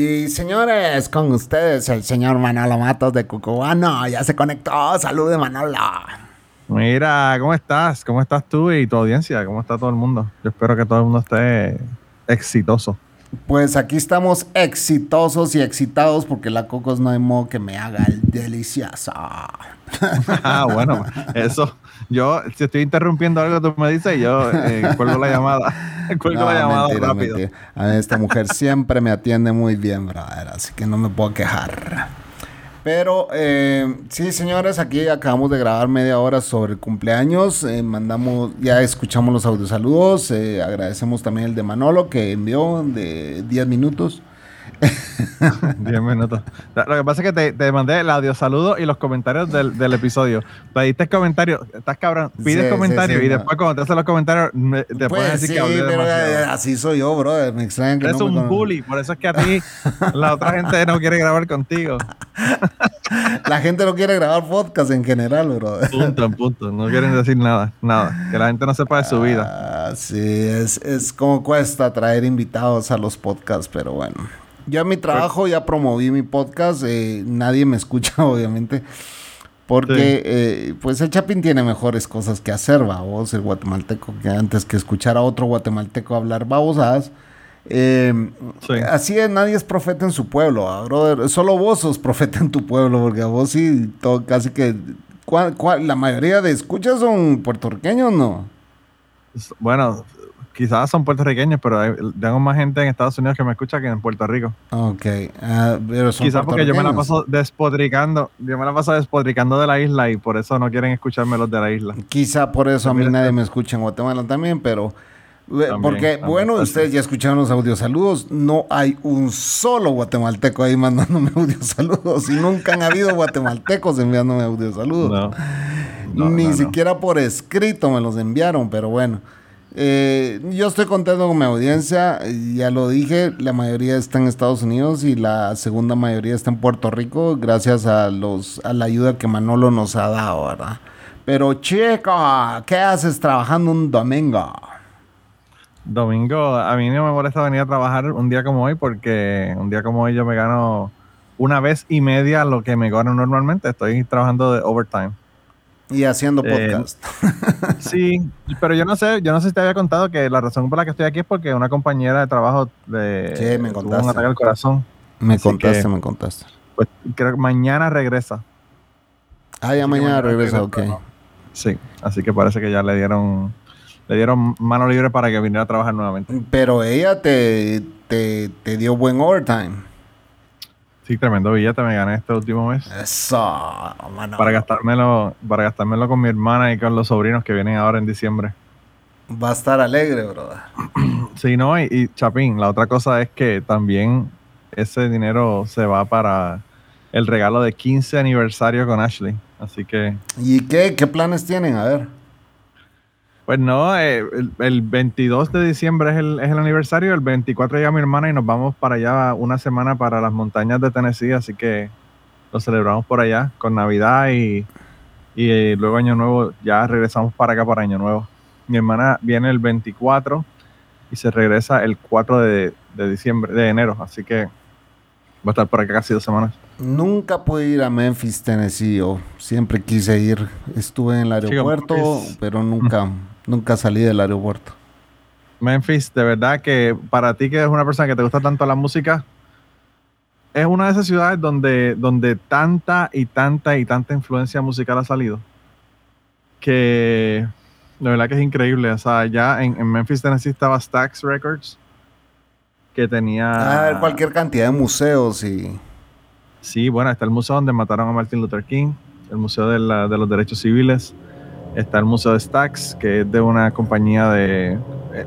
Y señores, con ustedes el señor Manolo Matos de Cucubano. Ya se conectó. Salud de Manolo. Mira, ¿cómo estás? ¿Cómo estás tú y tu audiencia? ¿Cómo está todo el mundo? Yo espero que todo el mundo esté exitoso. Pues aquí estamos exitosos y excitados porque la Cocos no hay modo que me haga el delicioso. ah, bueno, eso. Yo, si estoy interrumpiendo algo, tú me dices y yo eh, cuelgo la llamada. cuelgo la llamada mentira, rápido. mentira. A mí esta mujer siempre me atiende muy bien, brother, así que no me puedo quejar. Pero eh, sí, señores, aquí acabamos de grabar media hora sobre el cumpleaños. eh, mandamos, ya escuchamos los audios saludos. eh, agradecemos también el de Manolo que envió de 10 minutos. 10 minutos. Lo que pasa es que te, te mandé el audio saludo y los comentarios del, del episodio. Pediste comentarios, estás cabrón, pides Sí, comentarios sí, sí, y no. después cuando te hacen los comentarios me- te puedes Pues decir sí, que hablé pero eh, demasiado. así soy yo, brother. Me extraña que Eres no me un bully, por eso es que a ti la otra gente no quiere grabar contigo. La gente no quiere grabar podcast en general, brother. Punto, en punto. No quieren decir nada, nada. Que la gente no sepa de su vida. Ah, sí, es, es como cuesta traer invitados a los podcasts, pero bueno. Yo en mi trabajo ya promoví mi podcast, eh, nadie me escucha, obviamente. Porque, Sí. eh, pues el Chapín tiene mejores cosas que hacer, vos, el guatemalteco, que antes que escuchar a otro guatemalteco hablar babosadas. Eh, Sí. Así es, nadie es profeta en su pueblo, brother. Solo vos sos profeta en tu pueblo, porque a vos sí, todo, casi que. ¿cuál- cuál- la mayoría de escuchas son puertorriqueños, ¿no? Bueno, quizás son puertorriqueños, pero hay- tengo más gente en Estados Unidos que me escucha que en Puerto Rico. Ok, ah, pero son Quizás porque yo me la paso despotricando, yo me la paso despotricando de la isla y por eso no quieren escucharme los de la isla. Quizá por eso a mí nadie me escucha en Guatemala también, pero... eh, También, porque, también bueno, ustedes ya escucharon los audios saludos. No hay un solo guatemalteco ahí mandándome audios saludos. Y nunca han habido guatemaltecos enviándome audios saludos. No. No, Ni no. siquiera por escrito me los enviaron, pero bueno. Eh, yo estoy contento con mi audiencia, ya lo dije, la mayoría está en Estados Unidos y la segunda mayoría está en Puerto Rico, gracias a los a la ayuda que Manolo nos ha dado, ¿verdad? Pero chico, ¿qué haces trabajando un domingo? Domingo, a mí no me molesta venir a trabajar un día como hoy porque un día como hoy yo me gano una vez y media lo que me gano normalmente. Estoy trabajando de overtime. Y haciendo Eh, podcast. Sí, pero yo no sé, yo no sé si te había contado que la razón por la que estoy aquí es porque una compañera de trabajo de Sí, me tuvo contaste. un ataque al corazón. me así contaste, que- me contaste. Pues creo que mañana regresa. Ah, ya mañana mañana regresa, ok. Sí, así que parece que ya le dieron le dieron mano libre para que viniera a trabajar nuevamente. Pero ella te, te, te dio buen overtime. Sí, tremendo billete me gané este último mes. Eso, mano. Para gastármelo, para gastármelo con mi hermana y con los sobrinos que vienen ahora en diciembre. Va a estar alegre, brother. Sí, no, y, y Chapín, la otra cosa es que también ese dinero se va para el regalo de 15 aniversario con Ashley. Así que, ¿Y qué, qué planes tienen? A ver. Pues no, eh, el, el 22 de diciembre es el, es el aniversario, el 24 llega mi hermana y nos vamos para allá una semana para las montañas de Tennessee, así que lo celebramos por allá con Navidad y, y eh, luego Año Nuevo ya regresamos para acá para Año Nuevo. Mi hermana viene el 24 y se regresa el 4 de, de diciembre, de enero, así que va a estar por acá casi dos semanas. Nunca pude ir a Memphis, Tennessee. Yo siempre quise ir. Estuve en el aeropuerto, pero nunca, nunca salí del aeropuerto. Memphis, de verdad que para ti que eres una persona que te gusta tanto la música, es una de esas ciudades donde, donde tanta y tanta y tanta influencia musical ha salido. Que de verdad que es increíble. O sea, ya en, en Memphis, Tennessee estaba Stax Records, que tenía... Ah, cualquier cantidad de museos y... Sí, bueno, está el museo donde mataron a Martin Luther King, el Museo de, la- de los Derechos Civiles, está el Museo de Stax, que es de una compañía de... eh,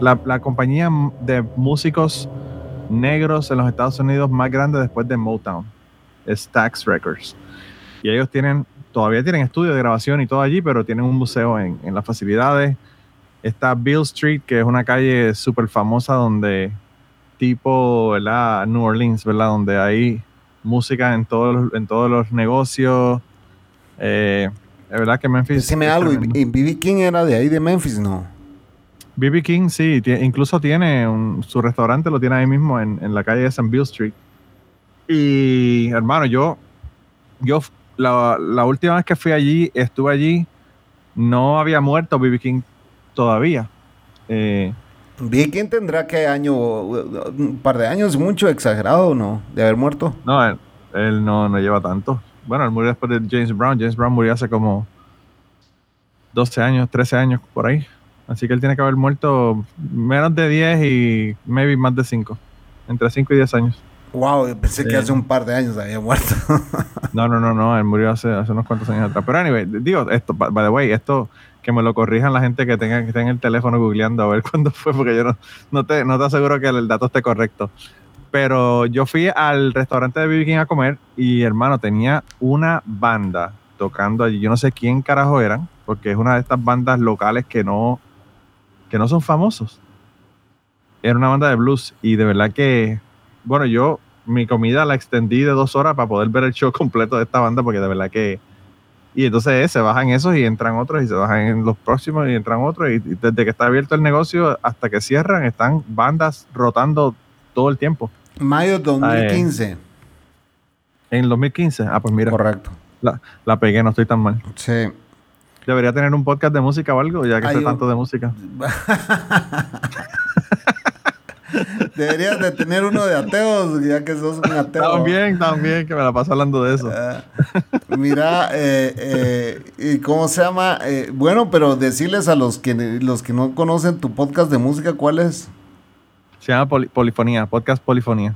la, la compañía de músicos negros en los Estados Unidos más grande después de Motown, Stax Records. Y ellos tienen, todavía tienen estudio de grabación y todo allí, pero tienen un museo en, en las facilidades. Está Bill Street, que es una calle súper famosa donde tipo, ¿verdad? New Orleans, ¿verdad? Donde hay música en todos en todos los negocios. Eh, es verdad que Memphis. Decime algo, y B.B. King era de ahí, de Memphis, ¿no? BB King, sí, incluso tiene un- su restaurante, lo tiene ahí mismo en, en la calle de St. Bill Street. Y hermano, yo, yo la, la última vez que fui allí, estuve allí, no había muerto BB King todavía. Eh, B.B. King tendrá que año, un par de años, mucho exagerado, ¿no? De haber muerto. no, él, él no, no lleva tanto. Bueno, él murió después de James Brown. James Brown murió hace como 12 años, 13 años por ahí. Así que él tiene que haber muerto menos de 10 y maybe más de 5. Entre 5 y 10 años. Wow, pensé que hace un par de años había muerto. No, no, no, no, él murió hace, hace unos cuantos años atrás. Pero anyway, digo, esto, by by the way, esto que me lo corrijan la gente que tenga que tenga el teléfono googleando a ver cuándo fue, porque yo no, no, te, no te aseguro que el dato esté correcto. Pero yo fui al restaurante de BB King a comer y hermano, tenía una banda tocando allí. Yo no sé quién carajo eran, porque es una de estas bandas locales que no, que no son famosos. Era una banda de blues y de verdad que, bueno, yo mi comida la extendí de dos horas para poder ver el show completo de esta banda, porque de verdad que. Y entonces eh, se bajan esos y entran otros, y se bajan los próximos y entran otros. Y desde que está abierto el negocio hasta que cierran, están bandas rotando todo el tiempo. Mayo 2015. En el 2015, ah, pues mira, Correcto. la, la pegué, no estoy tan mal. Sí. Debería tener un podcast de música o algo, ya que Hay sé tanto de música. Deberías de tener uno de ateos, ya que sos un ateo. También, también, que me la paso hablando de eso. Ah, mira, eh, eh, ¿y cómo se llama? Eh, bueno, pero decirles a los que los que no conocen tu podcast de música, ¿cuál es? Se llama Poli- Polifonía, podcast Polifonía.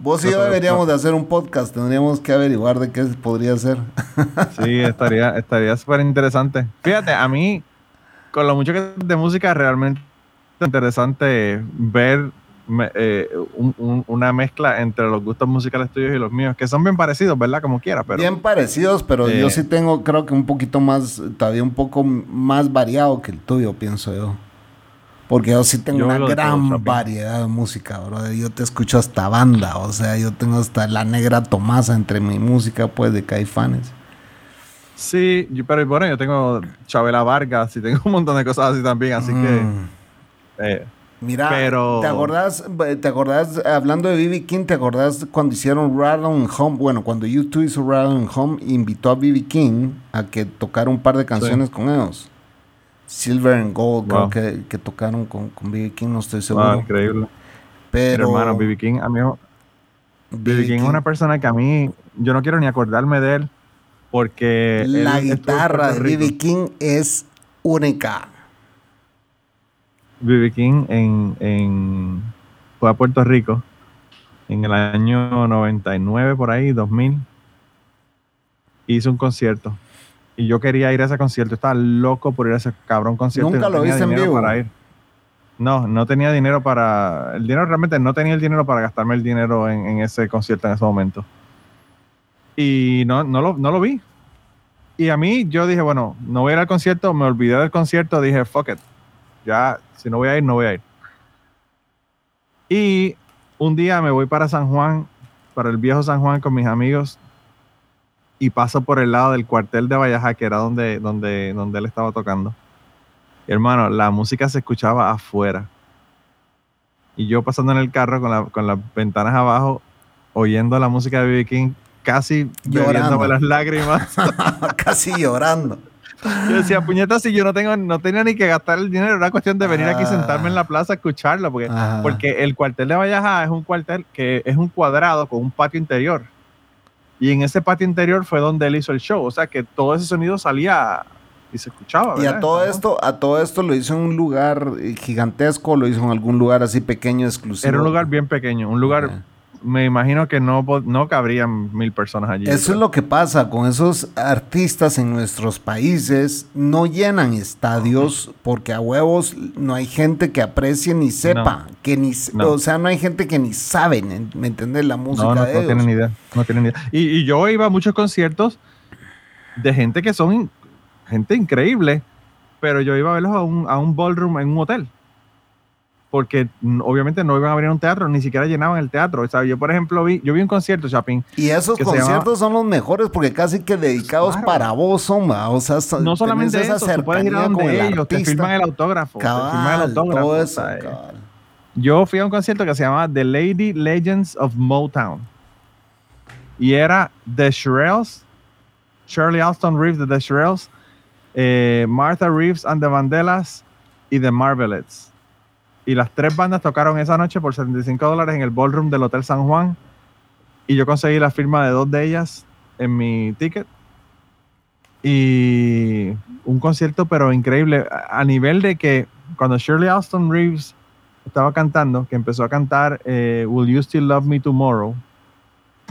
Vos y yo deberíamos de hacer un podcast, tendríamos que averiguar de qué podría ser. Sí, estaría estaría súper interesante. Fíjate, a mí, con lo mucho que de música, realmente es interesante ver me- eh, un- un- una mezcla entre los gustos musicales tuyos y los míos, que son bien parecidos, ¿verdad? Como quiera, pero Bien parecidos, pero Eh. yo sí tengo, creo que un poquito más, todavía un poco más variado que el tuyo, pienso yo. Porque yo sí tengo Yo una gran variedad de música, bro. Yo te escucho hasta banda, o sea, yo tengo hasta la negra Tomasa entre mi música, pues, de Caifanes. Sí, yo- pero bueno, yo tengo Chabela Vargas y tengo un montón de cosas así también, así Mm. que... eh, Mira, Pero- ¿te acordás, te acordás, hablando de B.B. King, te acordás cuando hicieron Rattle Home? Bueno, cuando YouTube hizo Rattle Home, invitó a B.B. King a que tocara un par de canciones con ellos. Silver and Gold, Wow. creo que, que tocaron con, con B.B. King, no estoy seguro. ah, increíble. pero, hermano, B.B. King, a mí, B.B. King es una persona que a mí, yo no quiero ni acordarme de él, porque... La guitarra de. B.B. King es única. B.B. King en, en, fue a Puerto Rico en el año 99, por ahí, 2000. Hizo un concierto. Y yo quería ir a ese concierto. Estaba loco por ir a ese cabrón concierto. ¿Nunca no lo viste en vivo? Para ir. No, no tenía dinero para... El dinero realmente no tenía el dinero para gastarme el dinero en, en ese concierto en ese momento. Y no, no, lo, no lo vi. Y a mí yo dije, bueno, no voy a ir al concierto. Me olvidé del concierto. Dije, fuck it. Ya, si no voy a ir, no voy a ir. Y un día me voy para San Juan, para el viejo San Juan con mis amigos y paso por el lado del cuartel de Valleja, que era donde, donde, donde él estaba tocando. Y, hermano, la música se escuchaba afuera. Y yo pasando en el carro con, la- con las ventanas abajo, oyendo la música de B.B. King, casi Llorando. las lágrimas. Casi llorando. Yo decía, puñeta, si yo no tengo, no tenía ni que gastar el dinero, era cuestión de venir aquí, Ah. sentarme en la plaza a escucharlo, porque, Ajá. porque el cuartel de Valleja es un cuartel que es un cuadrado con un patio interior. Y en ese patio interior fue donde él hizo el show. O sea que todo ese sonido salía y se escuchaba. Y ¿verdad? a todo esto, a todo esto lo hizo en un lugar eh, gigantesco, lo hizo en algún lugar así pequeño, exclusivo. Era un lugar bien pequeño, un lugar. Me imagino que no, no cabrían mil personas allí. Eso es lo que pasa con esos artistas en nuestros países. No llenan estadios porque a huevos no hay gente que aprecie ni sepa. Que ni, No. O sea, no hay gente que ni sabe, ¿me entiendes? La música No, no, de no ellos. tienen idea. No tienen idea. Y, y yo iba a muchos conciertos de gente que son in- gente increíble, pero yo iba a verlos a un, a un ballroom en un hotel. Porque obviamente no iban a abrir un teatro, ni siquiera llenaban el teatro. O sea, yo, por ejemplo, vi, yo vi un concierto, Chapín. Y esos conciertos son los mejores porque casi que dedicados Claro. para vos son, o sea, No solamente eso, tú puedes ir a donde ellos, te firman el autógrafo. te firman el autógrafo. todo eso, eh. Yo fui a un concierto que se llamaba The Lady Legends of Motown. Y era The Shirelles, Shirley Alston Reeves de The Shirelles, eh, Martha Reeves and the Vandellas y The Marvelettes. Y las tres bandas tocaron esa noche por 75 dólares en el ballroom del Hotel San Juan. Y yo conseguí la firma de dos de ellas en mi ticket. Y un concierto, pero increíble, a nivel de que cuando Shirley Alston Reeves estaba cantando, que empezó a cantar eh, Will You Still Love Me Tomorrow,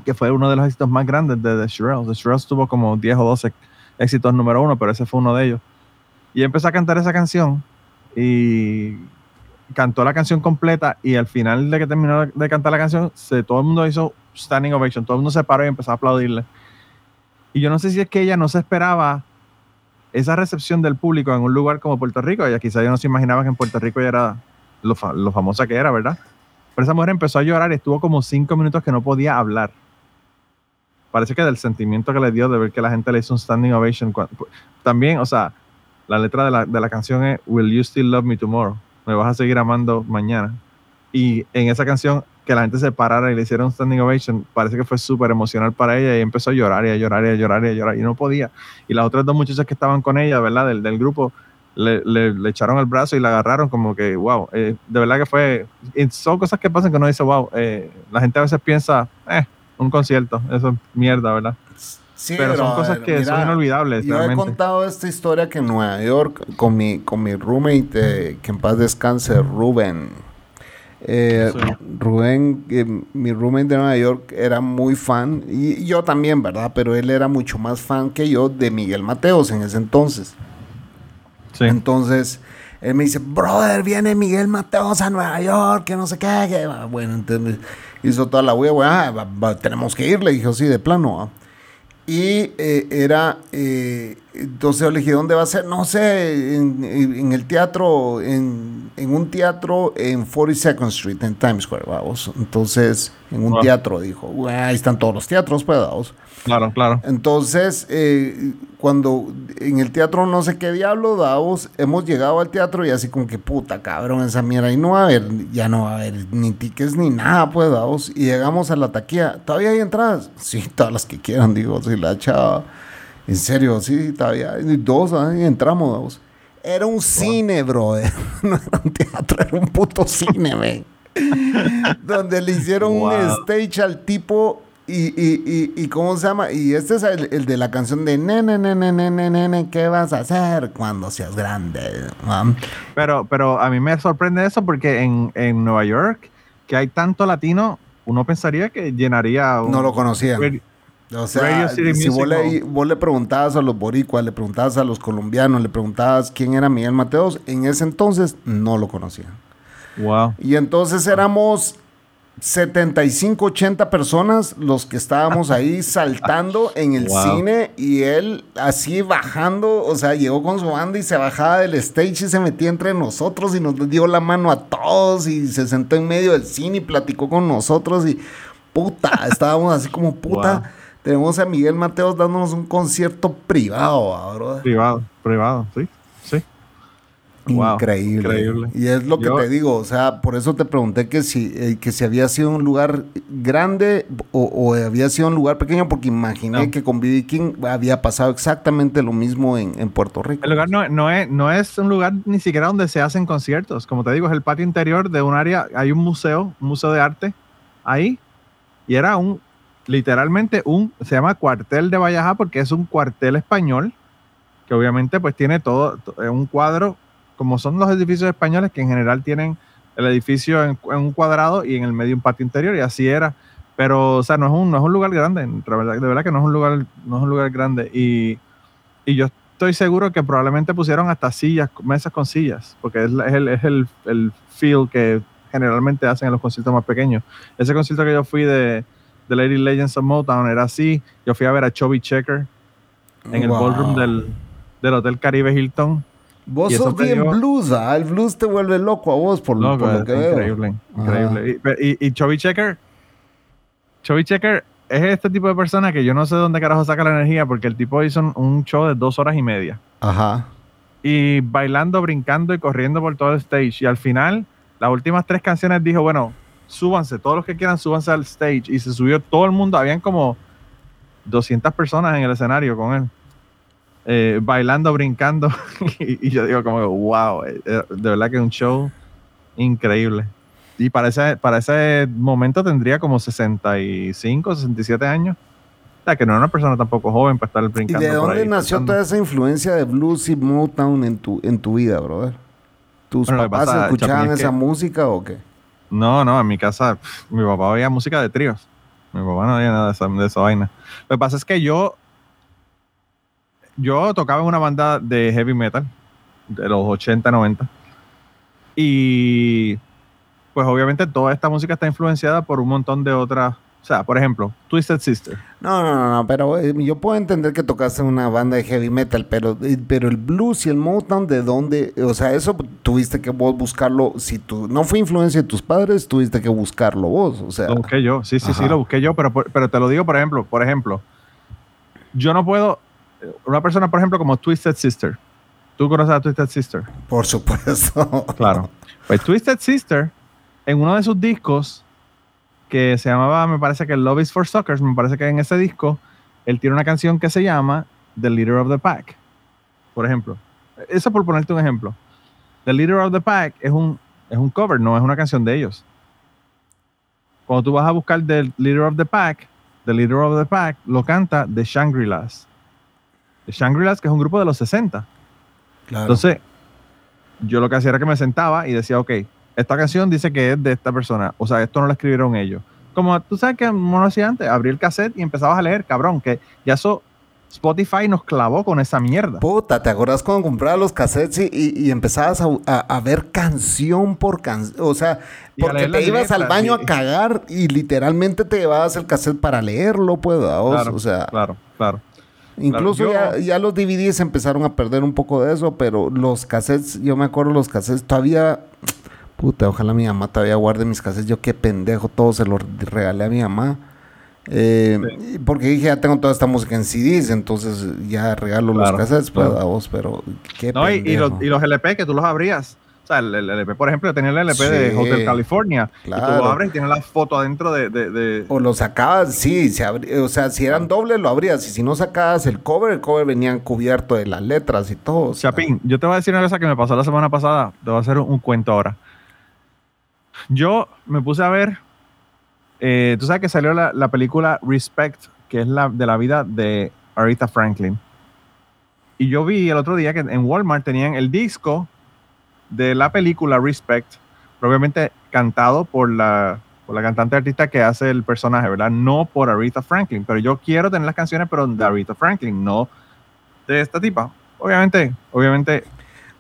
que fue uno de los éxitos más grandes de The Shirelles. The Shirelles tuvo como 10 o 12 éxitos número uno, pero ese fue uno de ellos. Y empezó a cantar esa canción y cantó la canción completa y al final de que terminó de cantar la canción, se, todo el mundo hizo standing ovation, todo el mundo se paró y empezó a aplaudirle. Y yo no sé si es que ella no se esperaba esa recepción del público en un lugar como Puerto Rico. Ella quizá yo no se imaginaba que en Puerto Rico ella era lo, fa- lo famosa que era, ¿verdad? Pero esa mujer empezó a llorar y estuvo como cinco minutos que no podía hablar. Parece que del sentimiento que le dio de ver que la gente le hizo un standing ovation. También, o sea, la letra de la, de la canción es Will You Still Love Me Tomorrow? Me vas a seguir amando mañana. Y en esa canción, que la gente se parara y le hiciera un standing ovation, parece que fue súper emocional para ella y empezó a llorar y a llorar y a llorar y a llorar y no podía. Y las otras dos muchachas que estaban con ella, ¿verdad? Del, del grupo, le, le- echaron el brazo y la agarraron como que, wow, eh, de verdad que fue, son cosas que pasan que uno dice, wow, eh, la gente a veces piensa, eh, un concierto, eso es mierda, ¿verdad? Sí, Pero son cosas que son inolvidables, Yo he contado esta historia que en Nueva York, con mi, con mi roommate, eh, que en paz descanse, Rubén. Eh, Sí. Rubén, eh, mi roommate de Nueva York, era muy fan, y yo también, ¿verdad? Pero él era mucho más fan que yo de Miguel Mateos en ese entonces. Sí. Entonces, él me dice, brother, viene Miguel Mateos a Nueva York, que no sé qué. que va". Bueno, entonces hizo toda la hueá, "Ah, tenemos que ir, le dije, sí, de plano. ¿ah". Y eh, era, eh, entonces yo le dije, ¿dónde va a ser? No sé, en, en el teatro, en, en un teatro en 42nd Street, en Times Square, vamos. Entonces, en un Wow. teatro, dijo, "Bueno, ahí están todos los teatros, pues, vamos. Claro, claro. Entonces, eh, cuando en el teatro no sé qué diablo, Davos, hemos llegado al teatro y así como que puta cabrón, esa mierda, y no va a haber, ya no va a haber ni tickets ni nada, pues, Davos. Y llegamos a la taquilla, ¿todavía hay entradas? Sí, todas las que quieran, digo, sí, la chava. En serio, sí, todavía hay dos, ahí entramos, Davos. Era un cine, brother. No era un teatro, era un puto cine, man. Donde le hicieron un stage al tipo y, y, y, y ¿cómo se llama? Y este es el, el de la canción de nene, nene, nene, nene, ¿qué vas a hacer cuando seas grande? mam?" Pero, pero a mí me sorprende eso porque en, en Nueva York, que hay tanto latino, uno pensaría que llenaría un... No lo conocía. O sea, si vos le, vos le preguntabas a los boricuas, le preguntabas a los colombianos, le preguntabas quién era Miguel Mateos, en ese entonces no lo conocían. Wow. Y entonces éramos 75, 80 personas los que estábamos ahí saltando en el Wow. cine y él así bajando, o sea, llegó con su banda y se bajaba del stage y se metía entre nosotros y nos dio la mano a todos y se sentó en medio del cine y platicó con nosotros y puta, estábamos así como puta. Wow. Tenemos a Miguel Mateos dándonos un concierto privado. Privado, privado, sí, sí. Wow, Increíble. increíble. Y es lo que Yo- te digo, o sea, por eso te pregunté que si, eh, que si había sido un lugar grande o, o había sido un lugar pequeño, porque imaginé No. que con B.B. King había pasado exactamente lo mismo en, en Puerto Rico. El lugar no, no, es, no es un lugar ni siquiera donde se hacen conciertos. Como te digo, es el patio interior de un área. Hay un museo, un museo de arte ahí. Y era un, literalmente un, se llama cuartel de Vallajá porque es un cuartel español que obviamente pues tiene todo, to- eh, un cuadro, como son los edificios españoles que en general tienen el edificio en, en un cuadrado y en el medio un patio interior y así era. Pero, o sea, no es un, no es un lugar grande, de verdad, que no es un lugar, no es un lugar grande. Y, y yo estoy seguro que probablemente pusieron hasta sillas, mesas con sillas, porque es, es el, es el, el feel que generalmente hacen en los conciertos más pequeños. Ese concierto que yo fui de, de Lady Legends of Motown era así. Yo fui a ver a Chubby Checker en el Wow. ballroom del, del Hotel Caribe Hilton. Vos sos bien dio- blues, ¿ah? El blues te vuelve loco a vos por, lo- Loco, por lo que es veo. increíble, increíble. Y, y, y Chubby Checker, Chubby Checker es este tipo de persona que yo no sé dónde carajo saca la energía porque el tipo hizo un, un show de dos horas y media. Ajá. y bailando, brincando y corriendo por todo el stage. Y al final, las últimas tres canciones dijo, bueno, súbanse, todos los que quieran, súbanse al stage. Y se subió todo el mundo, habían como 200 personas en el escenario con él. Eh, bailando, brincando. y, y yo digo como, wow, eh, eh, de verdad que es un show increíble. Y para ese, para ese momento tendría como 65, 67 años. O sea, que no era una persona tampoco joven para estar ¿Y brincando. de por dónde ahí, nació toda esa influencia de blues y Motown en tu, en tu vida, brother? ¿Tus Bueno, papás pasa, escuchaban Chapín, es esa que- música o qué? No, no, en mi casa mi papá oía música de tríos. Mi papá no oía nada de esa, de esa vaina. Lo que pasa es que yo yo tocaba en una banda de heavy metal de los 80, 90. Y pues obviamente toda esta música está influenciada por un montón de otras, o sea, por ejemplo, Twisted Sister. No, no, no, no, pero eh, yo puedo entender que tocaste en una banda de heavy metal, pero, eh, pero el blues y el Motown, ¿de dónde? O sea, eso tuviste que vos buscarlo, si tú, no fue influencia de tus padres, tuviste que buscarlo vos, o sea. Lo busqué yo, sí, sí, sí, Ajá. lo busqué yo, pero, pero te lo digo, por ejemplo, por ejemplo, yo no puedo, una persona, por ejemplo, como Twisted Sister. ¿Tú conoces a Twisted Sister? Por supuesto. Claro. Pues Twisted Sister, en uno de sus discos, que se llamaba, me parece que Love is for Suckers, me parece que en ese disco, él tiene una canción que se llama The Leader of the Pack. Por ejemplo. Eso por ponerte un ejemplo. The Leader of the Pack es un, es un cover, no es una canción de ellos. Cuando tú vas a buscar The Leader of the Pack, The Leader of the Pack lo canta The Shangri-Las. Shangri-Las, que es un grupo de los 60. Claro. Entonces, yo lo que hacía era que me sentaba y decía, ok, esta canción dice que es de esta persona. O sea, esto no lo escribieron ellos. Como tú sabes que uno hacía antes, abrí el cassette y empezabas a leer, cabrón, que ya eso Spotify nos clavó con esa mierda. Puta, ¿te acuerdas cuando comprabas los cassettes y, y- y empezabas a, a- a ver canción por canción? O sea, porque te ibas al baño a cagar y literalmente te llevabas el cassette para leerlo, pues, ¿vos? Claro, o sea, claro, claro. Incluso Claro, yo- ya, ya los DVDs empezaron a perder un poco de eso, pero los cassettes, yo me acuerdo los cassettes, todavía, puta, ojalá mi mamá todavía guarde mis cassettes, yo qué pendejo, todo se los regalé a mi mamá. Eh, Porque dije, ya tengo toda esta música en CDs, entonces ya regalo Claro, los cassettes, pues, claro. a vos, pero qué No, y, y pendejo. los, y los LP que tú los abrías. O sea, el, el LP, por ejemplo, tenía el LP de Sí, Hotel California. Y tú claro. lo abres y tiene la foto adentro de. de- de- O lo sacabas, sí, se o sea, si eran dobles lo abrías, y si no sacabas el cover, el cover venía cubierto de las letras y todo. Chapín, yo te voy a decir una cosa que me pasó la semana pasada. Te voy a hacer un, un cuento ahora. Yo me puse a ver. eh, tú sabes que salió la, la película Respect, que es la de la vida de Aretha Franklin. Y yo vi el otro día que en Walmart tenían el disco de la película Respect, pero obviamente cantado por la, por la cantante artista que hace el personaje, ¿verdad? No por Aretha Franklin, pero yo quiero tener las canciones, pero de Aretha Franklin, no de esta tipa. Obviamente, obviamente,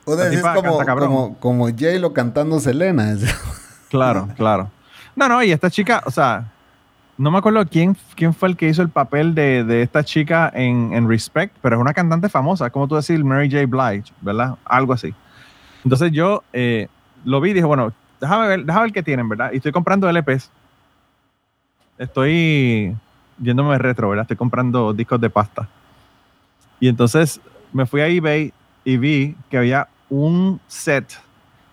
O decís tipa como, como, como J-Lo cantando Selena. claro, claro. No, no, y esta chica, o sea, no me acuerdo quién, quién fue el que hizo el papel de, de esta chica en, en Respect, pero es una cantante famosa, como tú decir, Mary J. Blige, ¿verdad? Algo así. Entonces yo eh, lo vi y dije, bueno, déjame ver, déjame ver qué tienen, ¿verdad? Y estoy comprando LPs. Estoy yéndome retro, ¿verdad? Estoy comprando discos de pasta. Y entonces me fui a eBay y vi que había un set.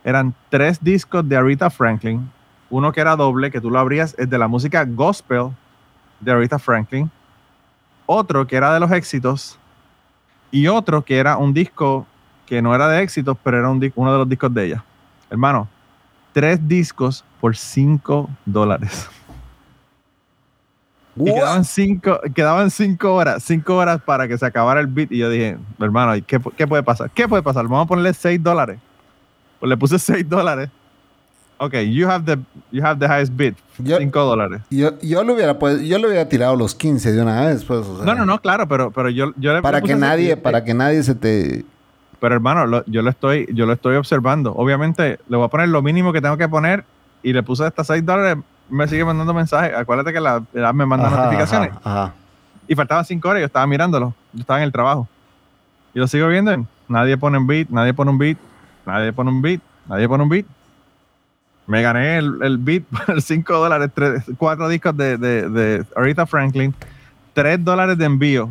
Eran tres discos de Aretha Franklin. Uno que era doble, que tú lo abrías, es de la música gospel de Aretha Franklin. Otro que era de los éxitos. Y otro que era un disco que no era de éxitos, pero era un uno de los discos de ella. Hermano, tres discos por cinco dólares. Y quedaban cinco, quedaban cinco horas, cinco horas para que se acabara el beat. Y yo dije, hermano, ¿y ¿qué, qué puede pasar? ¿Qué puede pasar? Vamos a ponerle seis dólares. Pues le puse seis dólares. Ok, you have the, you have the highest bid. Yo- Cinco dólares. Yo, yo, le hubiera, pues, yo le hubiera tirado los 15 de una vez, pues. o sea, No, no, no, claro, pero, pero yo, yo le Para le puse que nadie, para que nadie se te... Pero hermano, lo- yo lo estoy, yo lo estoy observando. Obviamente, le voy a poner lo mínimo que tengo que poner y le puse hasta 6 dólares. Me sigue mandando mensajes. Acuérdate que la, me manda Ajá, notificaciones. ajá, ajá. Y faltaban 5 horas yo estaba mirándolo. Yo estaba en el trabajo. Y lo sigo viendo. Nadie pone un beat, nadie pone un beat, nadie pone un beat, nadie pone un beat. Me gané el, el beat por 5 dólares, 4 discos de, de, de Aretha Franklin, 3 dólares de envío.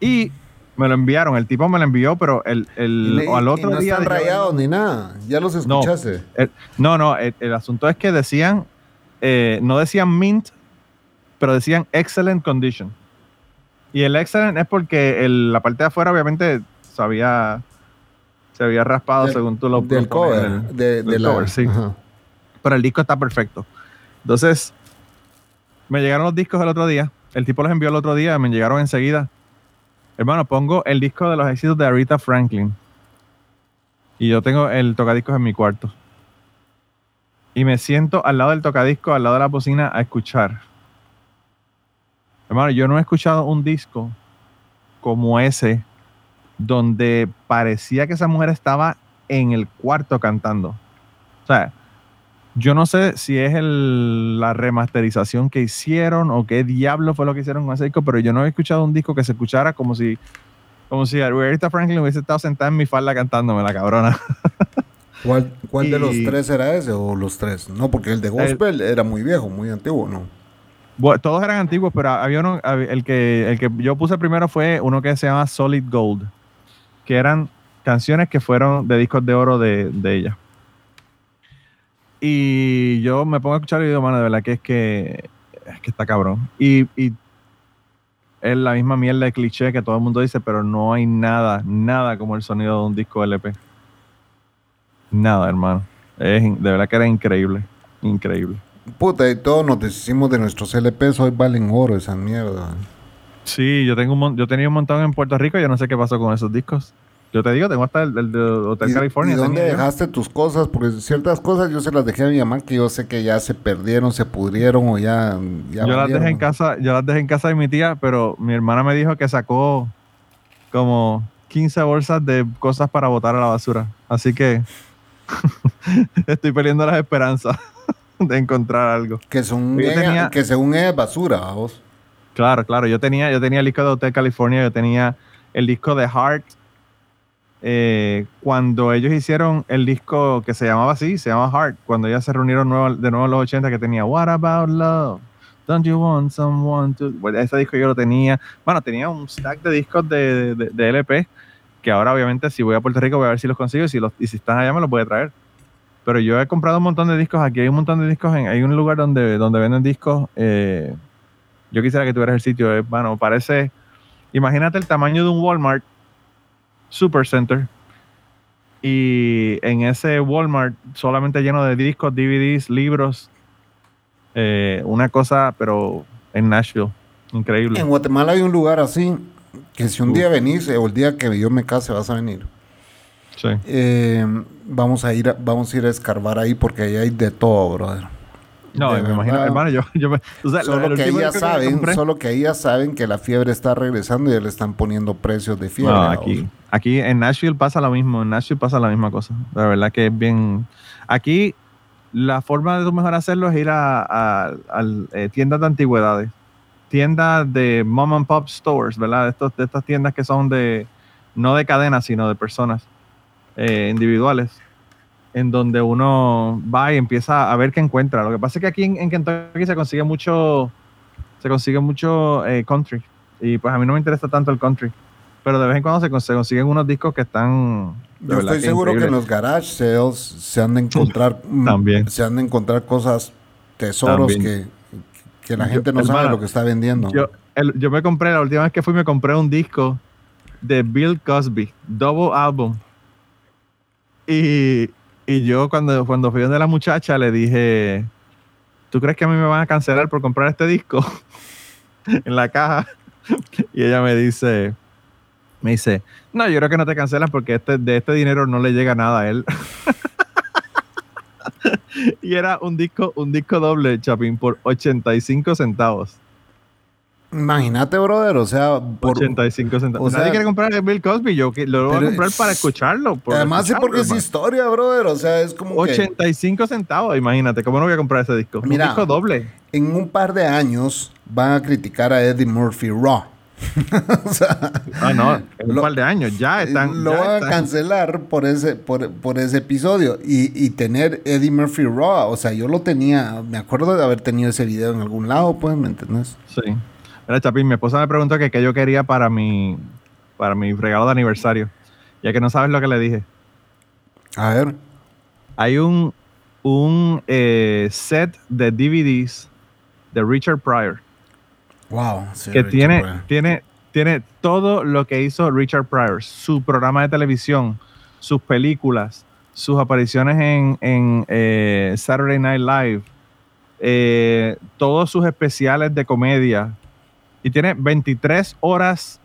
Y me lo enviaron. El tipo me lo envió, pero el, Y el, le- al y otro no día. están rayados ni nada. Ya los No. escuchaste. el- no, no, el, el asunto es que decían, eh, no decían mint, pero decían excellent condition. Y el excellent es porque el- la parte de afuera obviamente se había, se había raspado Del- según tú lo del cover. de, de del la, cover, sí. ajá. Pero el disco está perfecto. Entonces, me llegaron los discos el otro día. El tipo los envió el otro día, me llegaron enseguida. Hermano, pongo el disco de los éxitos de Aretha Franklin. Y yo tengo el tocadiscos en mi cuarto. Y me siento al lado del tocadisco, al lado de la bocina, a escuchar. Hermano, yo no he escuchado un disco como ese, donde parecía que esa mujer estaba en el cuarto cantando. O sea, yo no sé si es el- la remasterización que hicieron o qué diablo fue lo que hicieron con ese disco, pero yo no he escuchado un disco que se escuchara como si, como si Aretha Franklin hubiese estado sentada en mi falda cantándome la cabrona. ¿Cuál, cuál de los tres era ese o los tres? No, porque el de Gospel era muy viejo, muy antiguo, ¿no? Bueno, todos eran antiguos, pero había uno, el que, el que yo puse primero fue uno que se llama Solid Gold, que eran canciones que fueron de discos de oro de, de ella. Y yo me pongo a escuchar y digo, mano, de verdad que es que, es que está cabrón. Y, y es la misma mierda de cliché que todo el mundo dice, pero no hay nada, nada como el sonido de un disco LP. Nada, hermano. Es, de verdad que era increíble, increíble. Puta, y todos nos deshicimos de nuestros LPs, hoy valen oro esa mierda. Sí, yo tengo un yo tenía un montón en Puerto Rico, yo no sé qué pasó con esos discos. Yo te digo, tengo hasta el, el de Hotel ¿Y, California. ¿y dónde yo. dejaste tus cosas? Porque ciertas cosas yo se las dejé a mi mamá que yo sé que ya se perdieron, se pudrieron o ya. ya yo las dejé en casa, yo las dejé en casa de mi tía, pero mi hermana me dijo que sacó como 15 bolsas de cosas para botar a la basura. Así que estoy perdiendo las esperanzas de encontrar algo. Que, son Yo ella- tenía- que según es basura, vos. Claro, claro. Yo tenía, yo tenía el disco de Hotel California, yo tenía el disco de Heart. Eh, cuando ellos hicieron el disco que se llamaba así, se llama Heart, cuando ellas se reunieron nuevo- de nuevo en los 80, que tenía What About Love? Don't You Want Someone to... Bueno, ese disco yo lo tenía. Bueno, tenía un stack de discos de, de- de LP, que ahora obviamente si voy a Puerto Rico voy a ver si los consigo y si, los, y si están allá me los voy a traer. Pero yo he comprado un montón de discos, aquí hay un montón de discos, en, hay un lugar donde, donde venden discos. eh, yo quisiera que tuvieras el sitio. eh, bueno, parece. Imagínate el tamaño de un Walmart Supercenter. Y en ese Walmart solamente lleno de discos, DVDs, libros. eh, una cosa, pero en Nashville. Increíble. En Guatemala hay un lugar así que si un día venís eh, o el día que yo me case vas a venir. Sí. Eh, vamos a ir a, vamos a ir a escarbar ahí porque ahí hay de todo, brother. No, me imagino, hermano, yo, yo me, o sea, Solo que ellas que saben, solo que ellas saben que la fiebre está regresando y ya le están poniendo precios de fiebre. No, aquí, aquí en Nashville pasa lo mismo. En Nashville pasa la misma cosa. La verdad que es bien. Aquí la forma de tú mejor hacerlo es ir a, eh, tiendas de antigüedades, tiendas de mom and pop stores, ¿verdad? De, estos, de estas tiendas que son de no de cadenas, sino de personas eh, individuales, en donde uno va y empieza a ver qué encuentra. Lo que pasa es que aquí en, en Kentucky se consigue mucho, se consigue mucho eh, country y pues a mí no me interesa tanto el country pero de vez en cuando se, se consiguen unos discos que están. Yo estoy seguro que en los garage sales se han de encontrar También. se han de encontrar cosas tesoros que, que la Yo- gente no sabe hermano, lo que está vendiendo. Yo, el- yo me compré, la última vez que fui, me compré un disco de Bill Cosby, double album. Y, y yo, cuando, cuando fui donde la muchacha, le dije: ¿Tú crees que a mí me van a cancelar por comprar este disco? en la caja. y ella me dice: Me dice, no, yo creo que no te cancelan porque este, de este dinero no le llega nada a él. y era un disco, un disco doble, Chapín, por 85 centavos. Imagínate, brother, o sea, por, 85 centavos. o sea- Nadie quiere comprar el Bill Cosby, yo que- lo voy a comprar para escucharlo. por además sí porque es historia, brother, o sea, es como que 85 centavos, imagínate, ¿cómo no voy a comprar ese disco? Mira. un disco doble. en un par de años van a criticar a Eddie Murphy Raw. o sea, Ah, no, en un Lo- par de años, ya están. lo ya van a cancelar por ese, por, por ese episodio. Y, y tener Eddie Murphy Raw, o sea, yo lo tenía, me acuerdo de haber tenido ese video en algún lado, pues, ¿me entendés? Sí. Mira, Chapín, mi esposa me preguntó que qué yo quería para mi, para mi regalo de aniversario. Ya que no sabes lo que le dije. A ver. Hay un, un eh, set de DVDs de Richard Pryor. Wow. sí, que Richard tiene, Pryor. tiene, tiene todo lo que hizo Richard Pryor, su programa de televisión, sus películas, sus apariciones en, en, eh, Saturday Night Live, eh, todos sus especiales de comedia. Y tiene 23 horas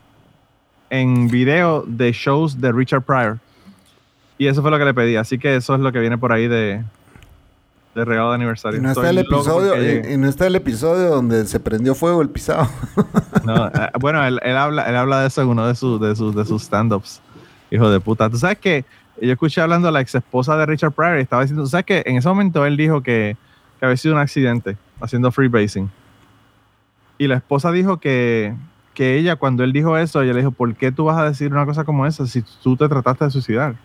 en video de shows de Richard Pryor. Y eso fue lo que le pedí. Así que eso es lo que viene por ahí de, de regalo de aniversario. Y no está el episodio, y, y no está el episodio donde se prendió fuego el pisado. No, eh, bueno, él, él habla, él habla de eso en uno de sus, de sus, de sus stand-ups. Hijo de puta. Tú sabes que yo escuché hablando a la ex esposa de Richard Pryor y estaba diciendo, tú sabes que en ese momento él dijo que, que había sido un accidente haciendo freebasing. Y la esposa dijo que, que ella, cuando él dijo eso, ella le dijo, ¿por qué tú vas a decir una cosa como esa si tú te trataste de suicidar?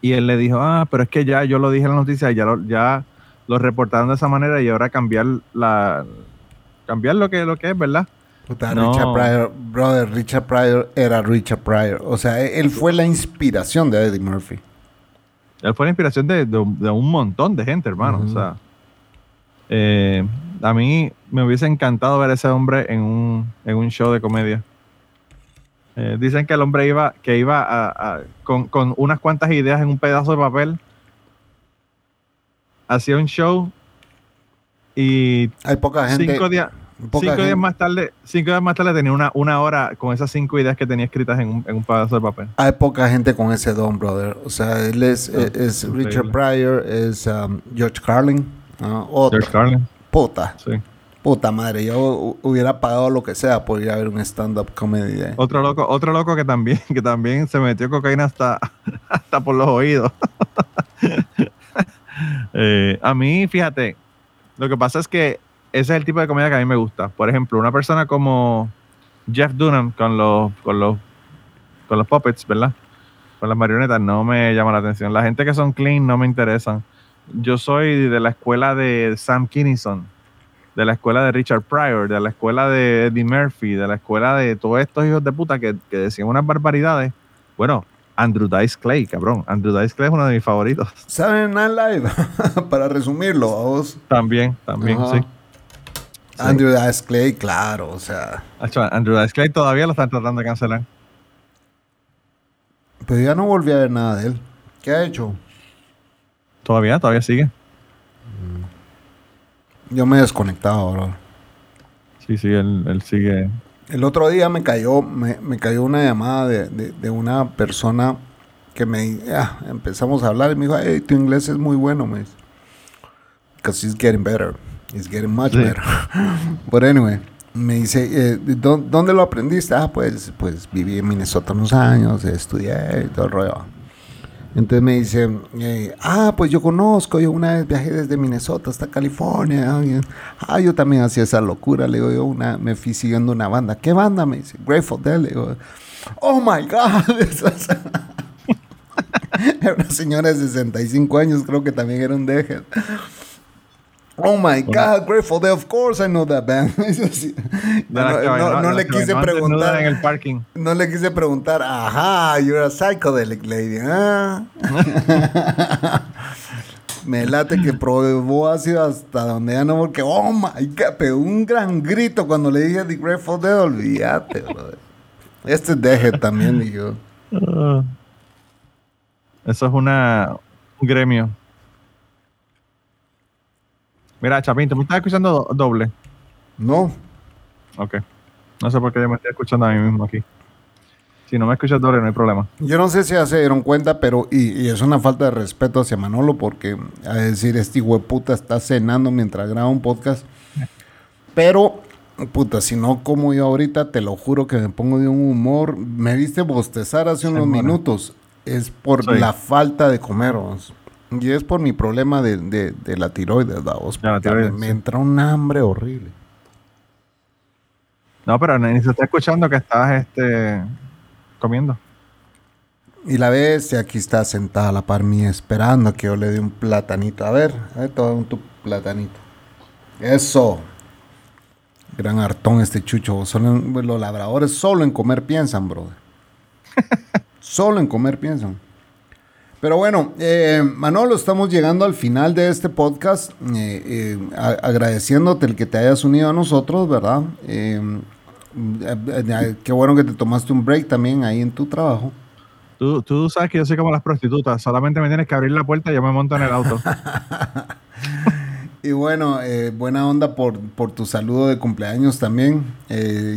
Y él le dijo, ah, pero es que ya yo lo dije en la noticia, ya lo, ya lo reportaron de esa manera y ahora cambiar la cambiar lo que lo que es, ¿verdad? Puta, No. Richard Pryor, brother, Richard Pryor era Richard Pryor. O sea, él fue la inspiración de Eddie Murphy. Él fue la inspiración de, de- de un montón de gente, hermano. O sea, eh, a mí me hubiese encantado ver a ese hombre en un, en un show de comedia. Eh, dicen que el hombre iba, que iba a- a- con, con unas cuantas ideas en un pedazo de papel, hacía un show y Hay poca gente. cinco días, Poca Cinco días más tarde, cinco días más tarde tenía una, una hora con esas cinco ideas que tenía escritas en un, en un pedazo de papel. Hay poca gente con ese don, brother. O sea, él es, Ah, es. Richard Pryor, es um, George Carlin. otro. George Carlin. Puta, Sí. puta madre. Yo hu- hubiera pagado lo que sea por ir a ver un stand-up comedy. de- Otro loco, otro loco que también, que también se metió cocaína hasta, hasta por los oídos. Eh, a mí, fíjate, lo que pasa es que ese es el tipo de comedia que a mí me gusta. Por ejemplo, una persona como Jeff Dunham con los, con los, con los puppets, ¿verdad? Con las marionetas no me llama la atención. La gente que son clean no me interesan. Yo soy de la escuela de Sam Kinison, de la escuela de Richard Pryor, de la escuela de Eddie Murphy, de la escuela de todos estos hijos de puta que, que decían unas barbaridades. Bueno, Andrew Dice Clay, cabrón. Andrew Dice Clay es uno de mis favoritos. ¿Saben Night Live? Para resumirlo, a vos. También, también, Ajá. sí. Andrew Dice Clay, claro, o sea. Andrew Dice Clay todavía lo están tratando de cancelar. Pero ya no volví a ver nada de él. ¿Qué ha hecho? Todavía, todavía sigue. Yo me he desconectado, bro. Sí, sí, él, él sigue. El otro día me cayó, me, me cayó una llamada de, de- de una persona que me ah, empezamos a hablar y me dijo, hey, tu inglés es muy bueno, me dice. Because it's getting better. It's getting much Sí. better. But anyway, me dice, eh, ¿dó- ¿dónde lo aprendiste? Ah, pues, pues viví en Minnesota unos años, estudié y todo el rollo. Entonces me dice, eh, ah, pues yo conozco, yo una vez viajé desde Minnesota hasta California. Ah, yo también hacía esa locura, le digo, yo una, me fui siguiendo una banda. ¿Qué banda? Me dice, Grateful Dead. Le digo, oh my God. Era una señora de 65 años, creo que también era un deje. Oh my God, Grateful Dead, of course I know that band. No, le quise preguntar. En el parking. No le quise preguntar, ajá, you're a psychedelic lady, ¿ah? Me late que probó ácido hasta donde ya no, porque, oh my god, pegó un gran grito cuando le dije The Grateful Dead, olvídate, brother. Este deje también, dije yo. Ah. Eso es una, un gremio. Mira, Chapín, ¿tú me estás escuchando do- doble? No, Ok. No sé por qué yo me estoy escuchando a mí mismo aquí. Si no me escuchas doble, no hay problema. yo no sé si ya se dieron cuenta, pero, y, y es una falta de respeto hacia Manolo, porque, a decir, este hueputa está cenando mientras graba un podcast. Pero, puta, si no como yo ahorita, te lo juro que me pongo de un humor. Me viste bostezar hace unos minutos. Es por la falta de comer, vos. Y es por mi problema de, de- de la tiroides, vos. Ya, la Puta, tiroides, me, entra un hambre horrible. No, pero ni se está escuchando que estás este, comiendo. Y la y aquí está sentada a la par mía esperando a que yo le dé un platanito. A ver, a ver, todo un tu platanito. Eso. Gran hartón este chucho. Solo en- los labradores solo en comer piensan, brother. solo en comer piensan. Pero bueno, eh, Manolo, estamos llegando al final de este podcast. eh, eh, a- agradeciéndote el que te hayas unido a nosotros, ¿verdad? Qué bueno que te tomaste un break también ahí en tu trabajo. Tú, tú sabes que yo soy como las prostitutas. Solamente me tienes que abrir la puerta y yo me monto en el auto. Y bueno, eh, buena onda por, por tu saludo de cumpleaños también.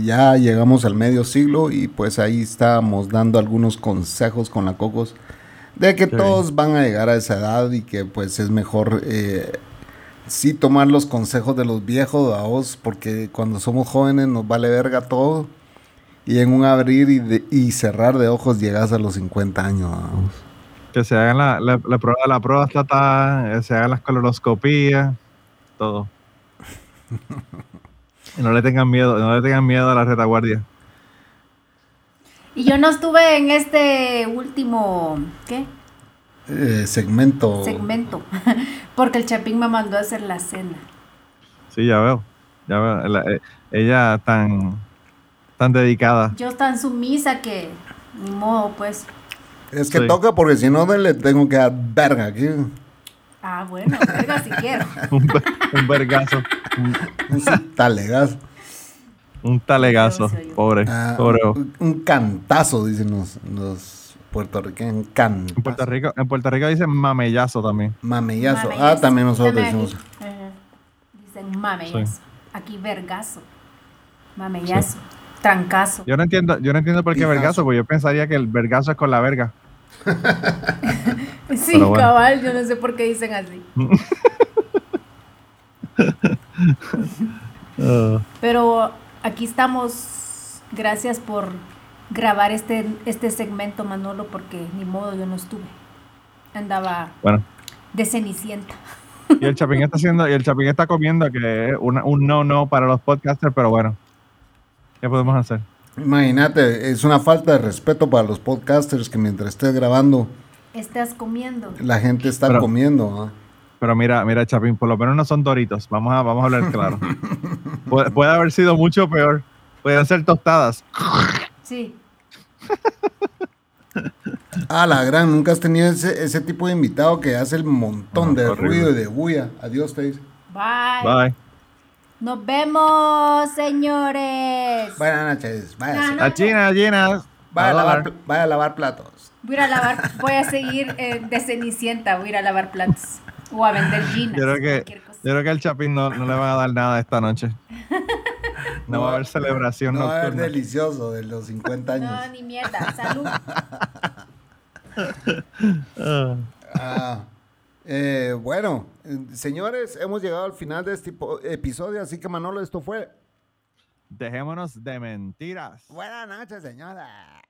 Ya llegamos al medio siglo y pues ahí estábamos dando algunos consejos con la Cocos de que todos van a llegar a esa edad y que pues es mejor eh, sí tomar los consejos de los viejos, a vos, porque cuando somos jóvenes nos vale verga todo y en un abrir y, de- y cerrar de ojos llegas a los 50 años. que se hagan la, la, la prueba de la próstata, se hagan las colonoscopías, todo. Y no le tengan miedo, no le tengan miedo a la retaguardia. Y yo no estuve en este último, ¿qué? Eh, segmento. Segmento. Porque el Chapín me mandó a hacer la cena. Sí, ya veo. Ya veo. La- eh, ella tan, tan dedicada. Yo tan sumisa que ni modo, pues. Es que Sí. toca porque si no le tengo que dar verga aquí. Ah, bueno, verga si quiero. Un, un vergazo. Un, Un talegazo. Un talegazo. Pobre. Ah, pobre. un, un cantazo, dicen los, los puertorriqueños. En Puerto Rico, en Puerto Rico dicen mamellazo también. Mamellazo. Mamellazo. Ah, también nosotros decimos. Dicen mamellazo. Aquí vergazo, mamellazo, trancazo. Yo no entiendo, yo no entiendo por qué Pijazo. vergazo, porque yo pensaría que el vergazo es con la verga. Sí, bueno. cabal, yo no sé por qué dicen así. Pero aquí estamos. Gracias por grabar este, este segmento, Manolo, porque ni modo yo no estuve. Andaba Bueno, de cenicienta. y el Chapín está haciendo, y el Chapín está comiendo, que es una- un no no para los podcasters, pero bueno. ¿Qué podemos hacer? Imagínate, es una falta de respeto para los podcasters que mientras estés grabando, Estás comiendo. la gente está Pero- comiendo. ¿ah? Pero mira, mira, Chapín, por lo menos no son doritos. Vamos a, vamos a hablar claro. puede, puede haber sido mucho peor. Pueden ser tostadas. Sí. Ah, la gran, nunca has tenido ese, ese tipo de invitado que hace el montón No, de horrible. ruido y de bulla. Adiós, te dice. Bye. Bye. Nos vemos, señores. Buenas noches, no. A China, China. Vaya, a lavar, vaya a lavar platos. Voy a lavar, voy a seguir eh, de cenicienta, voy a ir a lavar platos. O a vender ginas. Yo creo que, cualquier cosa. yo creo que al Chapín no, no le van a dar nada esta noche. No va a haber celebración No va a haber nocturna. delicioso de los 50 años. No, ni mierda. Salud. Ah. Eh, bueno, señores, hemos llegado al final de este episodio, así que Manolo, esto fue. Dejémonos de mentiras. Buenas noches, señora.